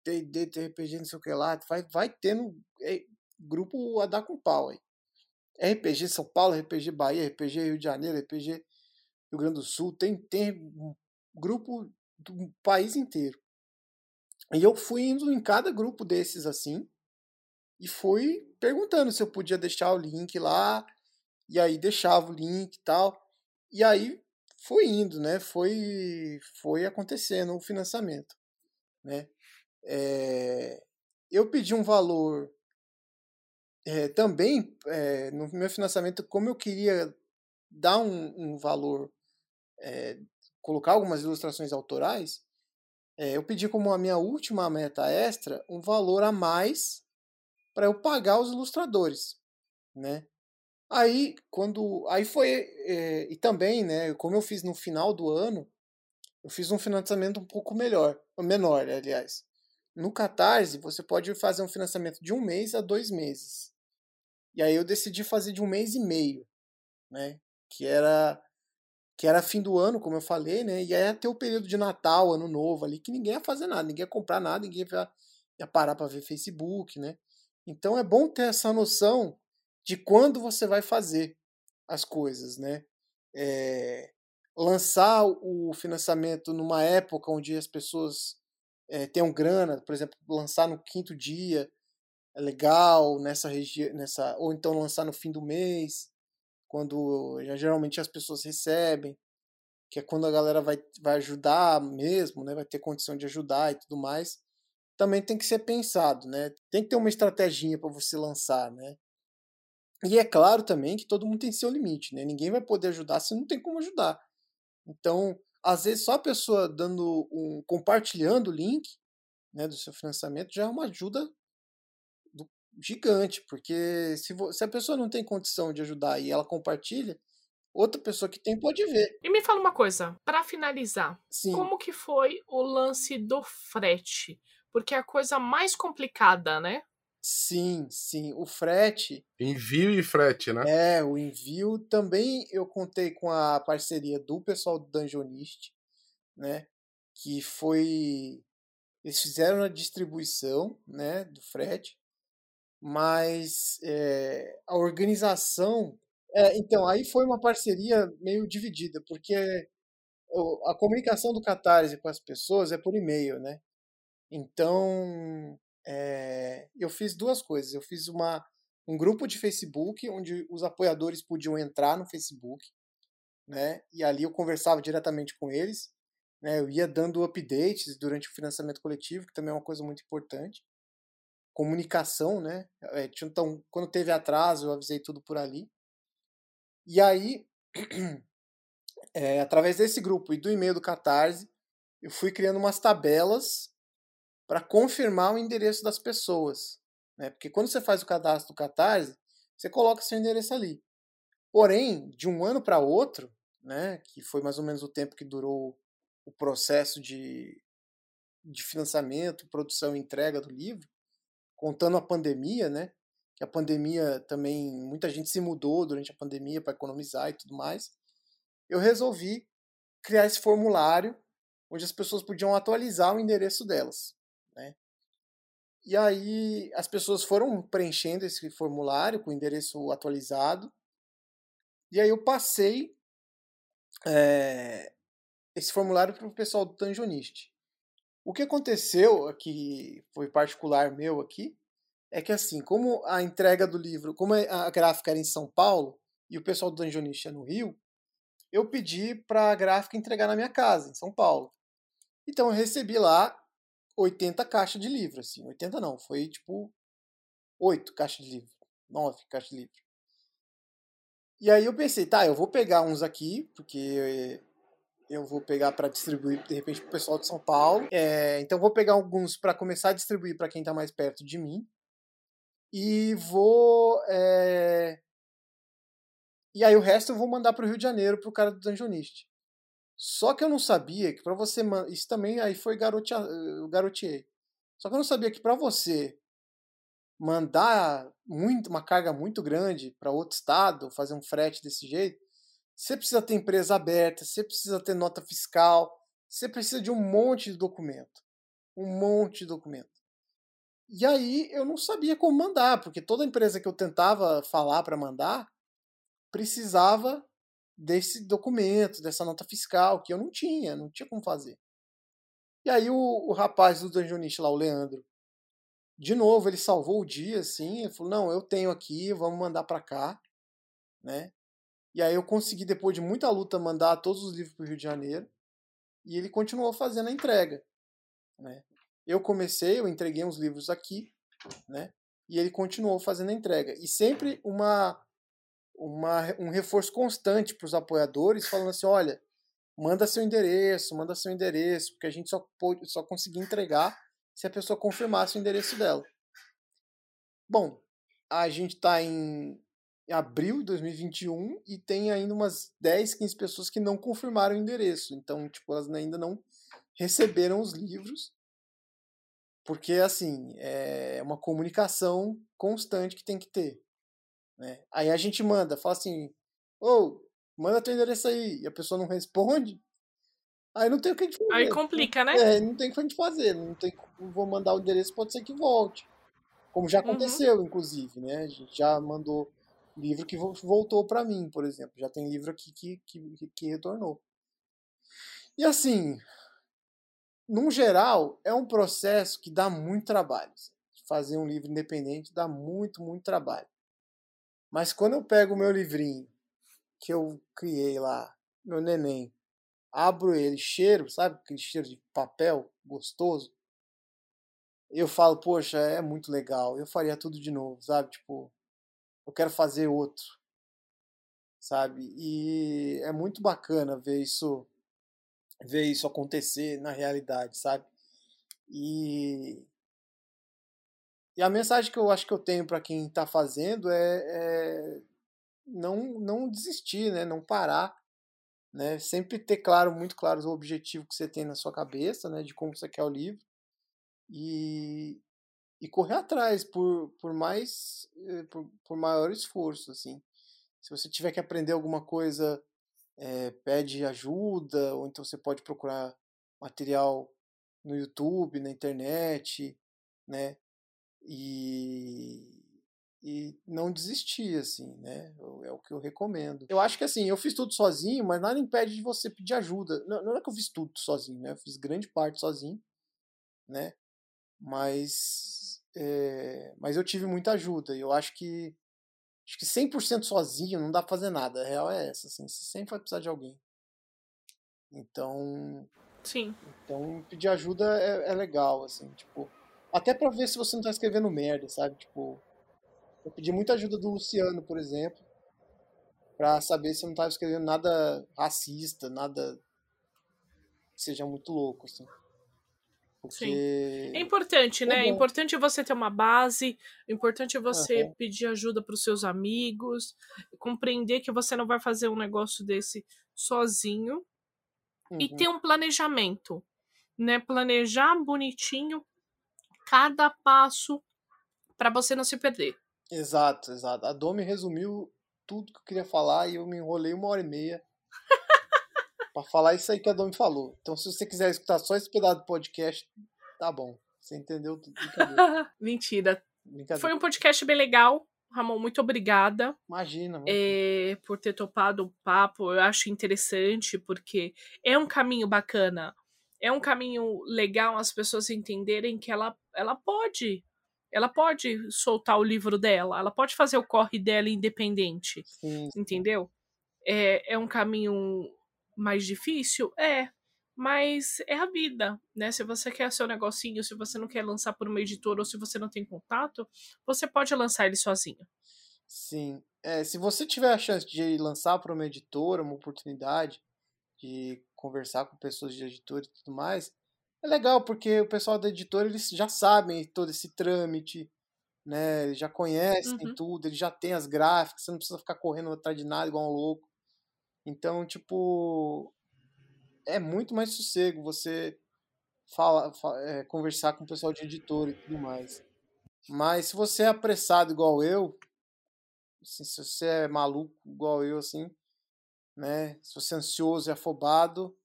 [SPEAKER 2] D&D, tem RPG não sei o que lá. Vai, vai tendo é, grupo a dar com pau aí. RPG São Paulo, RPG Bahia, RPG Rio de Janeiro, RPG Rio Grande do Sul, tem, tem grupo do país inteiro. E eu fui indo em cada grupo desses assim e fui perguntando se eu podia deixar o link lá, e aí deixava o link e tal. E aí foi indo, né? Foi foi acontecendo o financiamento, né? É, eu pedi um valor é, também, é, no meu financiamento, como eu queria dar um, um valor, colocar algumas ilustrações autorais, eu pedi como a minha última meta extra um valor a mais para eu pagar os ilustradores, né? Aí, quando. Aí foi. e também, né? Como eu fiz no final do ano, eu fiz um financiamento um pouco melhor, menor, aliás. No Catarse, você pode fazer um financiamento de um mês a dois meses. E aí eu decidi fazer de um mês e meio, né? Que era que era fim do ano, como eu falei, né? E aí ter o período de Natal, Ano Novo ali, que ninguém ia fazer nada, ninguém ia comprar nada, ninguém ia, ia parar para ver Facebook, né? Então é bom ter essa noção de quando você vai fazer as coisas, né? É, lançar o financiamento numa época onde as pessoas é, tenham grana, por exemplo, lançar no quinto dia é legal nessa região, nessa ou então lançar no fim do mês, quando já, geralmente as pessoas recebem, que é quando a galera vai, vai ajudar mesmo, né? Vai ter condição de ajudar e tudo mais. Também tem que ser pensado, né? Tem que ter uma estratégia para você lançar, né? E é claro também que todo mundo tem seu limite, né? Ninguém vai poder ajudar se não tem como ajudar. Então, às vezes só a pessoa dando um compartilhando o link, né, do seu financiamento já é uma ajuda do, gigante, porque se, se a pessoa não tem condição de ajudar e ela compartilha, outra pessoa que tem pode ver.
[SPEAKER 1] E me fala uma coisa, para finalizar,
[SPEAKER 2] Sim.
[SPEAKER 1] como que foi o lance do frete? Porque é a coisa mais complicada, né?
[SPEAKER 2] Sim, sim. O frete.
[SPEAKER 3] Envio e frete, né?
[SPEAKER 2] É, o envio também eu contei com a parceria do pessoal do Dungeonist, né? Que foi. Eles fizeram a distribuição né, do frete, mas é, a organização. É, então, aí foi uma parceria meio dividida, porque a comunicação do Catarse com as pessoas é por e-mail, né? Então, é, eu fiz duas coisas. Eu fiz uma, um grupo de Facebook onde os apoiadores podiam entrar no Facebook, né? E ali eu conversava diretamente com eles, né? Eu ia dando updates durante o financiamento coletivo, que também é uma coisa muito importante. Comunicação, né? É, então, quando teve atraso, eu avisei tudo por ali. E aí, é, através desse grupo e do e-mail do Catarse, eu fui criando umas tabelas para confirmar o endereço das pessoas. Né? Porque quando você faz o cadastro do Catarse, você coloca seu endereço ali. Porém, de um ano para outro, né, que foi mais ou menos o tempo que durou o processo de, de financiamento, produção e entrega do livro, contando a pandemia, né, que a pandemia também, muita gente se mudou durante a pandemia para economizar e tudo mais, eu resolvi criar esse formulário onde as pessoas podiam atualizar o endereço delas. Né? E aí as pessoas foram preenchendo esse formulário com o endereço atualizado. E aí eu passei é, esse formulário para o pessoal do Tanjonist. O que aconteceu aqui, foi particular meu aqui, é que assim, como a entrega do livro, como a gráfica era em São Paulo e o pessoal do Dungeonist é no Rio, eu pedi para a gráfica entregar na minha casa, em São Paulo. Então eu recebi lá 80 caixas de livro, assim. 80 não, foi tipo 8 caixas de livro, 9 caixas de livro. E aí eu pensei, tá, eu vou pegar uns aqui, porque eu vou pegar para distribuir de repente pro pessoal de São Paulo. É, então vou pegar alguns para começar a distribuir para quem tá mais perto de mim. E vou. É... E aí o resto eu vou mandar pro Rio de Janeiro pro cara do Dungeonist. Só que eu não sabia que para você. Isso também aí foi garote, eu. Só que eu não sabia que para você mandar muito, uma carga muito grande para outro estado, fazer um frete desse jeito, você precisa ter empresa aberta, você precisa ter nota fiscal, você precisa de um monte de documento. Um monte de documento. E aí eu não sabia como mandar, porque toda empresa que eu tentava falar para mandar precisava desse documento, dessa nota fiscal, que eu não tinha, não tinha como fazer. E aí o, o rapaz do Dungeonist lá, o Leandro, de novo, ele salvou o dia, assim, ele falou, não, eu tenho aqui, vamos mandar para cá, né? E aí eu consegui, depois de muita luta, mandar todos os livros para o Rio de Janeiro, e ele continuou fazendo a entrega, né? Eu comecei, eu entreguei uns livros aqui, né? E ele continuou fazendo a entrega. E sempre uma uma, um reforço constante para os apoiadores, falando assim: olha, manda seu endereço, manda seu endereço, porque a gente só, pode, só conseguia entregar se a pessoa confirmasse o endereço dela. Bom, a gente está em abril de 2021 e tem ainda umas 10, 15 pessoas que não confirmaram o endereço. Então, tipo, elas ainda não receberam os livros. Porque, assim, é uma comunicação constante que tem que ter. Né? Aí a gente manda, fala assim, ô, oh, manda teu endereço aí, e a pessoa não responde, Aí não tem o que a gente fazer.
[SPEAKER 1] Aí complica, né?
[SPEAKER 2] É, não tem o que a gente fazer. Não tem, vou mandar o endereço, pode ser que volte. Como já
[SPEAKER 1] Uhum.
[SPEAKER 2] aconteceu, inclusive, né? A gente já mandou livro que vo- voltou para mim, por exemplo. Já tem livro aqui que, que, que retornou. E assim, num geral, é um processo que dá muito trabalho. Fazer um livro independente dá muito, muito trabalho. Mas quando eu pego o meu livrinho, que eu criei lá, meu neném, abro ele, cheiro, sabe aquele cheiro de papel gostoso? Eu falo, poxa, é muito legal, eu faria tudo de novo, sabe? Tipo, eu quero fazer outro, sabe? E é muito bacana ver isso, ver isso acontecer na realidade, sabe? E, e a mensagem que eu acho que eu tenho para quem está fazendo é, é não, não desistir, né? Não parar, né? Sempre ter claro, muito claro o objetivo que você tem na sua cabeça, né? De como você quer o livro e, e correr atrás por, por mais eh, por, por maior esforço, assim. Se você tiver que aprender alguma coisa, é, pede ajuda, ou então você pode procurar material no YouTube, na internet, né? E, e não desistir, assim, né? É o que eu recomendo. Eu acho que assim, eu fiz tudo sozinho, mas nada impede de você pedir ajuda. Não, não é que eu fiz tudo sozinho, né? Eu fiz grande parte sozinho, né? Mas, é, mas eu tive muita ajuda. E eu acho que acho que 100% sozinho não dá pra fazer nada. A real é essa, assim. Você sempre vai precisar de alguém. Então,
[SPEAKER 1] Sim.
[SPEAKER 2] então pedir ajuda é, é legal, assim, tipo. Até pra ver se você não tá escrevendo merda, sabe? Tipo, eu pedi muita ajuda do Luciano, por exemplo, pra saber se eu não tava escrevendo nada racista, nada que seja muito louco, assim. Porque.
[SPEAKER 1] É importante,
[SPEAKER 2] É
[SPEAKER 1] né? É importante você ter uma base, é importante você
[SPEAKER 2] Aham.
[SPEAKER 1] pedir ajuda para os seus amigos, compreender que você não vai fazer um negócio desse sozinho e
[SPEAKER 2] Uhum.
[SPEAKER 1] ter um planejamento, né? Planejar bonitinho cada passo para você não se perder.
[SPEAKER 2] Exato, exato. A Domi resumiu tudo que eu queria falar e eu me enrolei uma hora e meia pra falar isso aí que a Domi falou. Então, se você quiser escutar só esse pedaço do podcast, tá bom. Você entendeu tudo.
[SPEAKER 1] Mentira. Foi um podcast bem legal. Ramon, muito obrigada
[SPEAKER 2] Imagina,
[SPEAKER 1] é, por ter topado o papo. Eu acho interessante, porque é um caminho bacana. É um caminho legal as pessoas entenderem que ela, ela pode. Ela pode soltar o livro dela, ela pode fazer o corre dela independente.
[SPEAKER 2] Sim,
[SPEAKER 1] entendeu? É, é um caminho mais difícil? É. Mas é a vida, né? Se você quer seu negocinho, se você não quer lançar por uma editora ou se você não tem contato, você pode lançar ele sozinho.
[SPEAKER 2] Sim. É, se você tiver a chance de lançar para uma editora, uma oportunidade de conversar com pessoas de editora e tudo mais, é legal porque o pessoal da editora eles já sabem todo esse trâmite, né? Eles já conhecem
[SPEAKER 1] Uhum.
[SPEAKER 2] tudo, eles já têm as gráficas, você não precisa ficar correndo atrás de nada igual um louco. Então, tipo, é muito mais sossego você fala, fa- é, conversar com o pessoal de editora e tudo mais. Mas se você é apressado igual eu, assim, se você é maluco igual eu, assim, né? Se você é ansioso e afobado,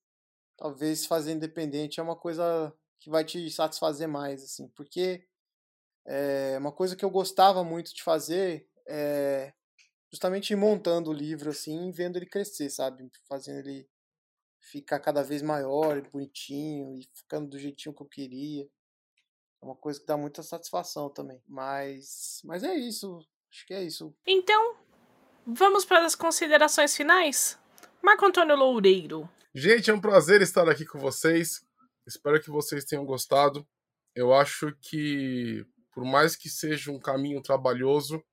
[SPEAKER 2] talvez fazer independente é uma coisa que vai te satisfazer mais, assim, porque é uma coisa que eu gostava muito de fazer é justamente ir montando o livro assim e vendo ele crescer, sabe? Fazendo ele ficar cada vez maior e bonitinho e ficando do jeitinho que eu queria. É uma coisa que dá muita satisfação também. Mas, mas é isso. Acho que é isso.
[SPEAKER 1] Então, vamos para as considerações finais? Marco Antônio Loureiro.
[SPEAKER 3] Gente, é um prazer estar aqui com vocês. Espero que vocês tenham gostado. Eu acho que, por mais que seja um caminho trabalhoso,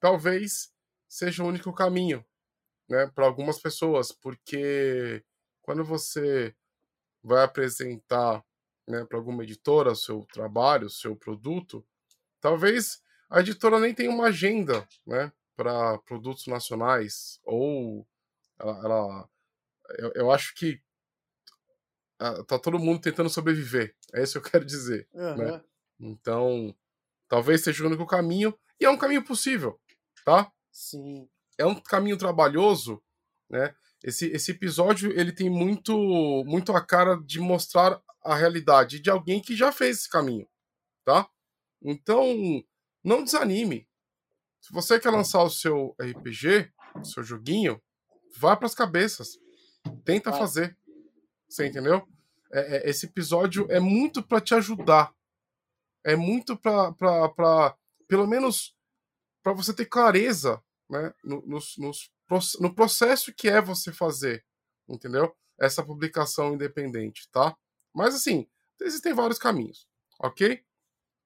[SPEAKER 3] talvez seja o único caminho, né, para algumas pessoas, porque quando você vai apresentar, né, para alguma editora seu trabalho, seu produto, talvez a editora nem tenha uma agenda, né, para produtos nacionais ou ela, ela eu, eu acho que ah, tá todo mundo tentando sobreviver. É isso que eu quero dizer.
[SPEAKER 2] Aham.
[SPEAKER 3] Então, talvez seja o único caminho, e é um caminho possível, tá?
[SPEAKER 2] Sim.
[SPEAKER 3] É um caminho trabalhoso, né? esse, esse episódio ele tem muito, muito a cara de mostrar a realidade de alguém que já fez esse caminho, tá? Então, não desanime. Se você quer lançar o seu RPG, o seu joguinho, vá para as cabeças. Tenta fazer. Você entendeu? É, é, esse episódio é muito para te ajudar. É muito para, pelo menos, para você ter clareza né, nos, nos, no processo que é você fazer, entendeu? Essa publicação independente, tá? Mas assim, existem vários caminhos, ok?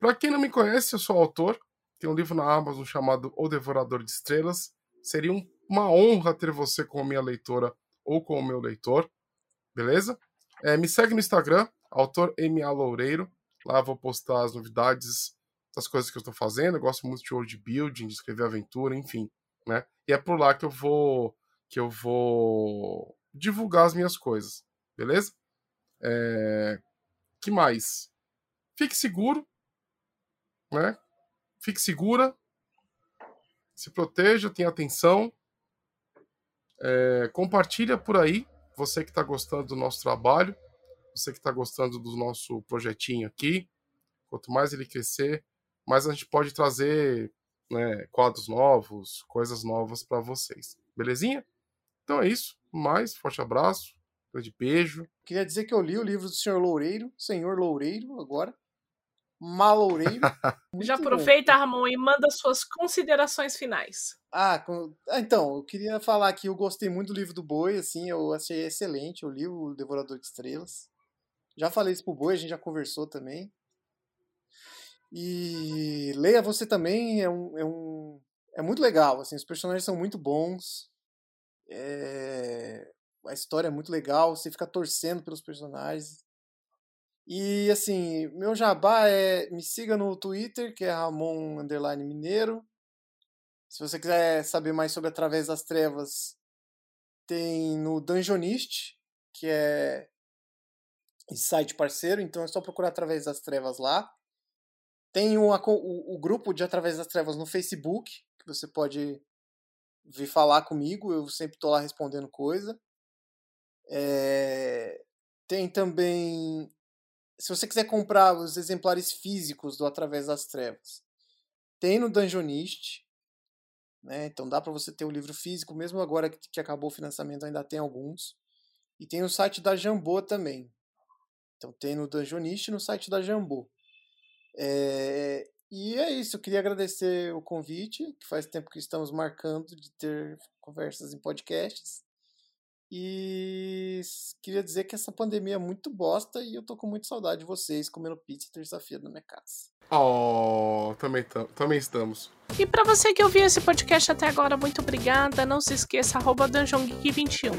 [SPEAKER 3] Para quem não me conhece, eu sou autor, tem um livro na Amazon chamado O Devorador de Estrelas. Seria um, uma honra ter você como minha leitora ou como meu leitor, beleza? É, me segue no Instagram, autor MA Loureiro. Lá vou postar as novidades das coisas que eu estou fazendo. Eu gosto muito de world building, de escrever aventura, enfim, né? E é por lá que eu vou que eu vou divulgar as minhas coisas, beleza? É... Que mais? Fique seguro, né? Fique segura, se proteja, tenha atenção, é... compartilha por aí. Você que está gostando do nosso trabalho, você que está gostando do nosso projetinho aqui, quanto mais ele crescer, mais a gente pode trazer né, quadros novos, coisas novas para vocês. Belezinha? Então é isso. Mais, forte abraço, grande beijo.
[SPEAKER 2] Queria dizer que eu li o livro do Senhor Loureiro, Senhor Loureiro, agora. Maloureiro.
[SPEAKER 1] Já aproveita, bom. Ramon, e manda suas considerações finais.
[SPEAKER 2] Ah, ah, então, eu queria falar que eu gostei muito do livro do Boi, assim, eu achei excelente. Eu li o Devorador de Estrelas. Já falei isso pro Boi, a gente já conversou também. E leia você também, é um, é um é muito legal, assim, os personagens são muito bons. É, a história é muito legal, você fica torcendo pelos personagens. E assim, meu jabá é me siga no Twitter, que é Ramon underline Mineiro. Se você quiser saber mais sobre Através das Trevas, tem no Dungeonist, que é site parceiro, então é só procurar Através das Trevas lá. Tem o, o, grupo de Através das Trevas no Facebook, que você pode vir falar comigo, eu sempre estou lá respondendo coisa. É, tem também, se você quiser comprar os exemplares físicos do Através das Trevas, tem no Dungeonist, né? Então dá para você ter o livro físico, mesmo agora que, que acabou o financiamento, ainda tem alguns. E tem o site da Jambô também. Então tem no Dungeonist e no site da Jambô. É, e é isso, eu queria agradecer o convite, que faz tempo que estamos marcando de ter conversas em podcasts. E queria dizer que essa pandemia é muito bosta e eu tô com muita saudade de vocês comendo pizza terça-feira na minha casa.
[SPEAKER 3] Oh, também, também estamos.
[SPEAKER 1] E para você que ouviu esse podcast até agora, muito obrigada. Não se esqueça, arroba DungeonGeek21.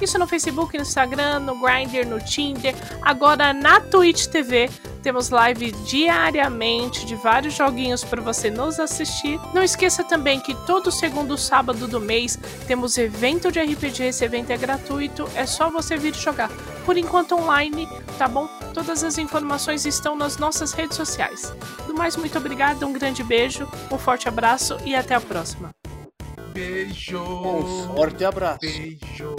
[SPEAKER 1] Isso no Facebook, no Instagram, no Grindr, no Tinder, agora na Twitch TV temos live diariamente de vários joguinhos para você nos assistir. Não esqueça também que todo segundo sábado do mês temos evento de RPG. Esse evento é gratuito, é só você vir jogar. Por enquanto online, tá bom? Todas as informações estão nas nossas redes sociais. Do mais, muito obrigada, um grande beijo, um forte abraço e até a próxima.
[SPEAKER 3] Beijo.
[SPEAKER 2] Um forte abraço.
[SPEAKER 3] Beijo.